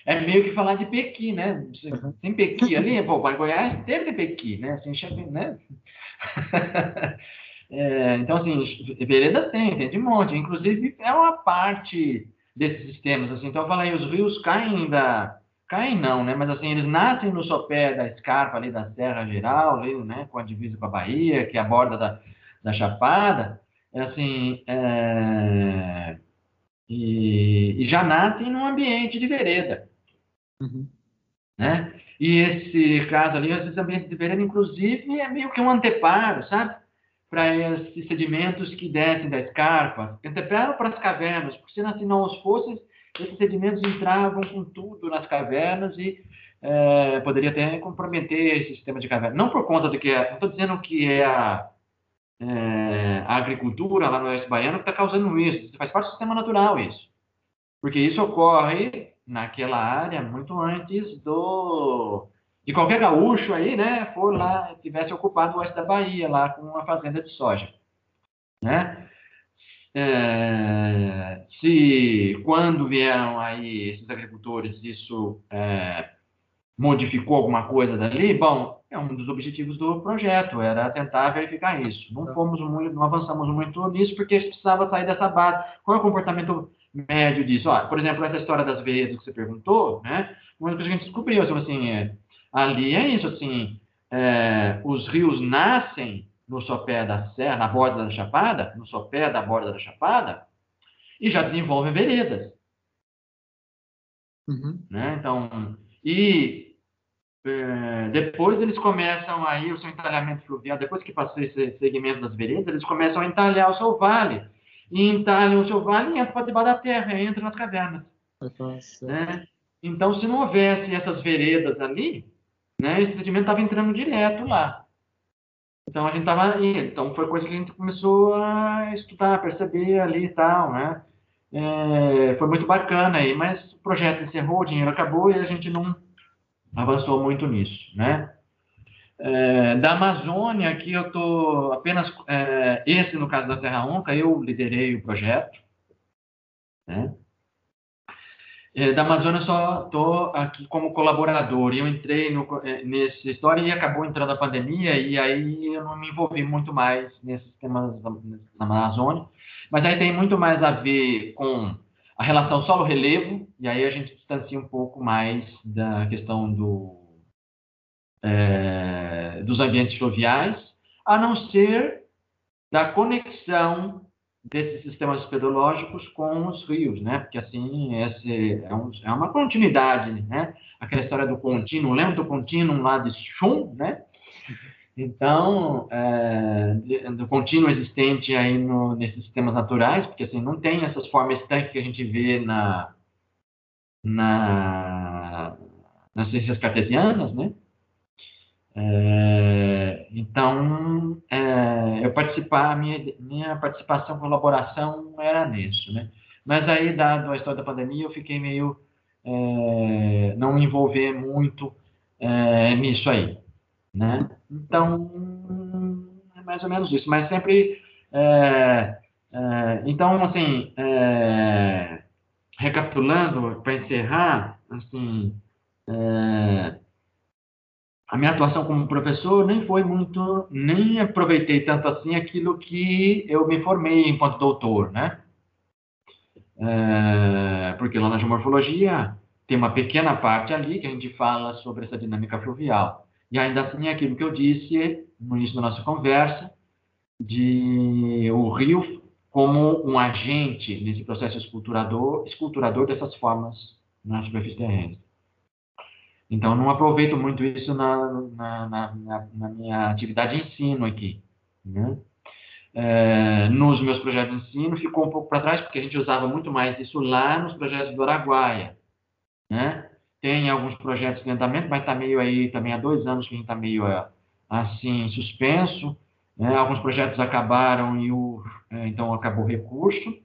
é meio que falar de Pequi, né? Tem Pequi ali, pô, para Goiás teve Pequi, né? Assim, né? [LAUGHS] é, então, assim, vereda tem, tem de monte. Inclusive, é uma parte desses sistemas, assim. Então, eu falei, os rios caem da... Caem não, né? Mas, assim, eles nascem no sopé da escarpa ali da Serra Geral, ali, né? Com a divisa com a Bahia, que é a borda da, da Chapada. É, assim, é... E, e já nascem num ambiente de vereda. Uhum. Né? E esse caso ali, às vezes, ambiente de vereda, inclusive, é meio que um anteparo, sabe? Para esses sedimentos que descem da escarpa, anteparo para as cavernas, porque se não os fosse, esses sedimentos entravam com tudo nas cavernas e é, poderia até comprometer esse sistema de caverna. Não por conta de que, é, não estou dizendo que é a, é a agricultura lá no Oeste Baiano que está causando isso, faz parte do sistema natural isso. Porque isso ocorre naquela área muito antes do de qualquer gaúcho aí, né, for lá tivesse ocupado o oeste da Bahia lá com uma fazenda de soja, né? É, se quando vieram aí esses agricultores isso é, modificou alguma coisa dali, bom, é um dos objetivos do projeto era tentar verificar isso. Não tá. fomos muito, não avançamos muito nisso porque a gente precisava sair dessa base. Qual é o comportamento médio disso. Ó, por exemplo, essa história das veredas que você perguntou, né? Uma coisa que a gente descobriu, assim, é, ali é isso, assim, é, os rios nascem no sopé da serra, na borda da chapada, no sopé da borda da chapada, e já desenvolvem veredas. Uhum. Né? Então, e é, depois eles começam aí o seu entalhamento fluvial, depois que passou esse segmento das veredas, eles começam a entalhar o seu vale e entalha o seu vale entra para debaixo da terra, entra nas cavernas. Né? Então, se não houvesse essas veredas ali, né, esse sedimento estava entrando direto lá. Então, a gente estava Então, foi coisa que a gente começou a estudar, perceber ali e tal, né? É, foi muito bacana aí, mas o projeto encerrou, o dinheiro acabou e a gente não avançou muito nisso, né? É, da Amazônia, aqui eu estou apenas. É, esse, no caso da Terra Onca, eu liderei o projeto. Né? É, da Amazônia, só estou aqui como colaborador. Eu entrei no, é, nessa história e acabou entrando a pandemia, e aí eu não me envolvi muito mais nesses temas na Amazônia. Mas aí tem muito mais a ver com a relação solo-relevo, e aí a gente distancia um pouco mais da questão do é, dos ambientes fluviais, a não ser da conexão desses sistemas pedológicos com os rios, né? Porque assim esse é, um, é, uma continuidade, né? Aquela história do contínuo, lembra do contínuo lá de Schum, né? Então, é, do contínuo existente aí no, nesses sistemas naturais, porque assim, não tem essas formas estanques que a gente vê na, na, nas ciências cartesianas, né? É, então, é, eu participar, minha, minha participação, colaboração era nisso, né? Mas aí, dado a história da pandemia, eu fiquei meio, é, não me envolver muito é, nisso aí, né? Então, é mais ou menos isso, mas sempre, é, é, então, assim, recapitulando, para encerrar, assim, a minha atuação como professor nem foi muito, nem aproveitei tanto assim aquilo que eu me formei enquanto doutor, né? É, porque lá na geomorfologia tem uma pequena parte ali que a gente fala sobre essa dinâmica fluvial. E ainda assim, é aquilo que eu disse no início da nossa conversa, de o rio como um agente nesse processo esculturador, esculturador dessas formas na superfície terrestre. Então, não aproveito muito isso na, na, na, na minha atividade de ensino aqui. Né? É, nos meus projetos de ensino ficou um pouco para trás, porque a gente usava muito mais isso lá nos projetos do Araguaia. Né? Tem alguns projetos de andamento, mas está meio aí também há dois anos que a gente está meio é, assim suspenso. Né? Alguns projetos acabaram e o, é, então acabou o recurso.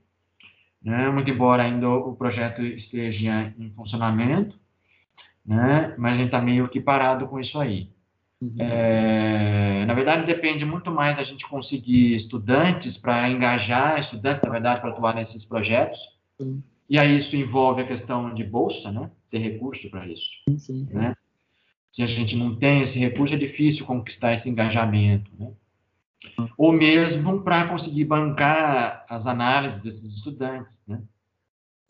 Né? Muito embora ainda o projeto esteja em funcionamento né? Mas a gente está meio que parado com isso aí. Uhum. É, na verdade, depende muito mais da gente conseguir estudantes para engajar estudantes, na verdade, para atuar nesses projetos. E aí isso envolve a questão de bolsa, né? Ter recurso para isso. Sim. Né? Se a gente não tem esse recurso, é difícil conquistar esse engajamento, né? Ou mesmo para conseguir bancar as análises desses estudantes, né?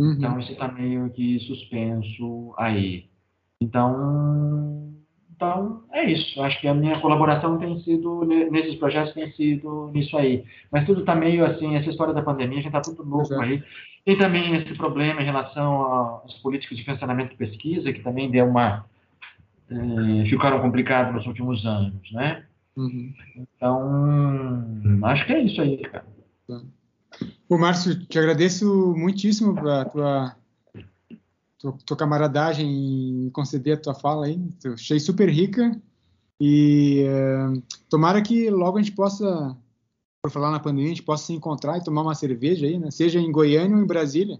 Uhum. Então, isso está meio que suspenso aí. Então, então é isso. Acho que a minha colaboração tem sido nesses projetos tem sido nisso aí. Mas tudo está meio assim, essa história da pandemia, a gente está tudo novo Exato. aí. Tem também esse problema em relação aos políticos de financiamento de pesquisa, que também deu uma eh, ficaram complicados nos últimos anos, né? Uhum. Então, acho que é isso aí, cara. Ô, Márcio, te agradeço muitíssimo a tua tua, tua camaradagem em conceder a tua fala aí. Eu achei super rica e uh, tomara que logo a gente possa, por falar na pandemia, a gente possa se encontrar e tomar uma cerveja aí, né? Seja em Goiânia ou em Brasília.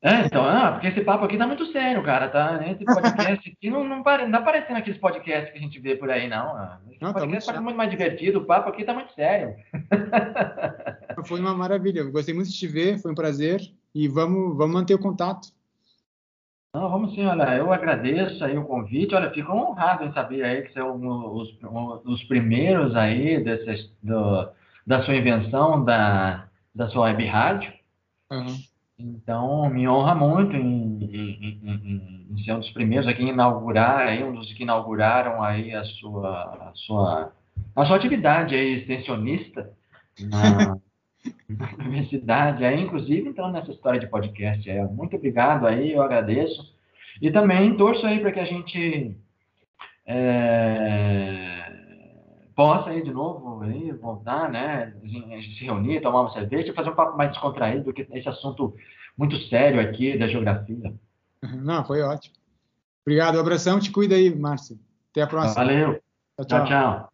É, então, ah, porque esse papo aqui tá muito sério, cara, tá? Esse podcast aqui não, não, pare, não tá parecendo aqueles podcasts que a gente vê por aí, não. Ah. Esse não, tá podcast tá muito, tá muito mais divertido, o papo aqui tá muito sério. Foi uma maravilha, gostei muito de te ver, foi um prazer e vamos, vamos manter o contato. Não, vamos sim, olha, eu agradeço aí o convite, olha, fico honrado em saber aí que são os, os primeiros aí desses, do, da sua invenção da, da sua web rádio. Uhum. Então, me honra muito em, em, em, em, ser um dos primeiros aqui a inaugurar, aí, um dos que inauguraram aí a sua, a sua, a sua atividade aí extensionista na, na universidade, aí, inclusive, então, nessa história de podcast. É, muito obrigado aí, eu agradeço. E também torço aí para que a gente é, possa aí de novo aí, voltar, né? Se reunir, tomar uma cerveja fazer um papo mais descontraído do que esse assunto muito sério aqui da geografia. Não, foi ótimo. Obrigado, abração, te cuida aí, Márcio. Até a próxima. Valeu. tchau. tchau. tchau.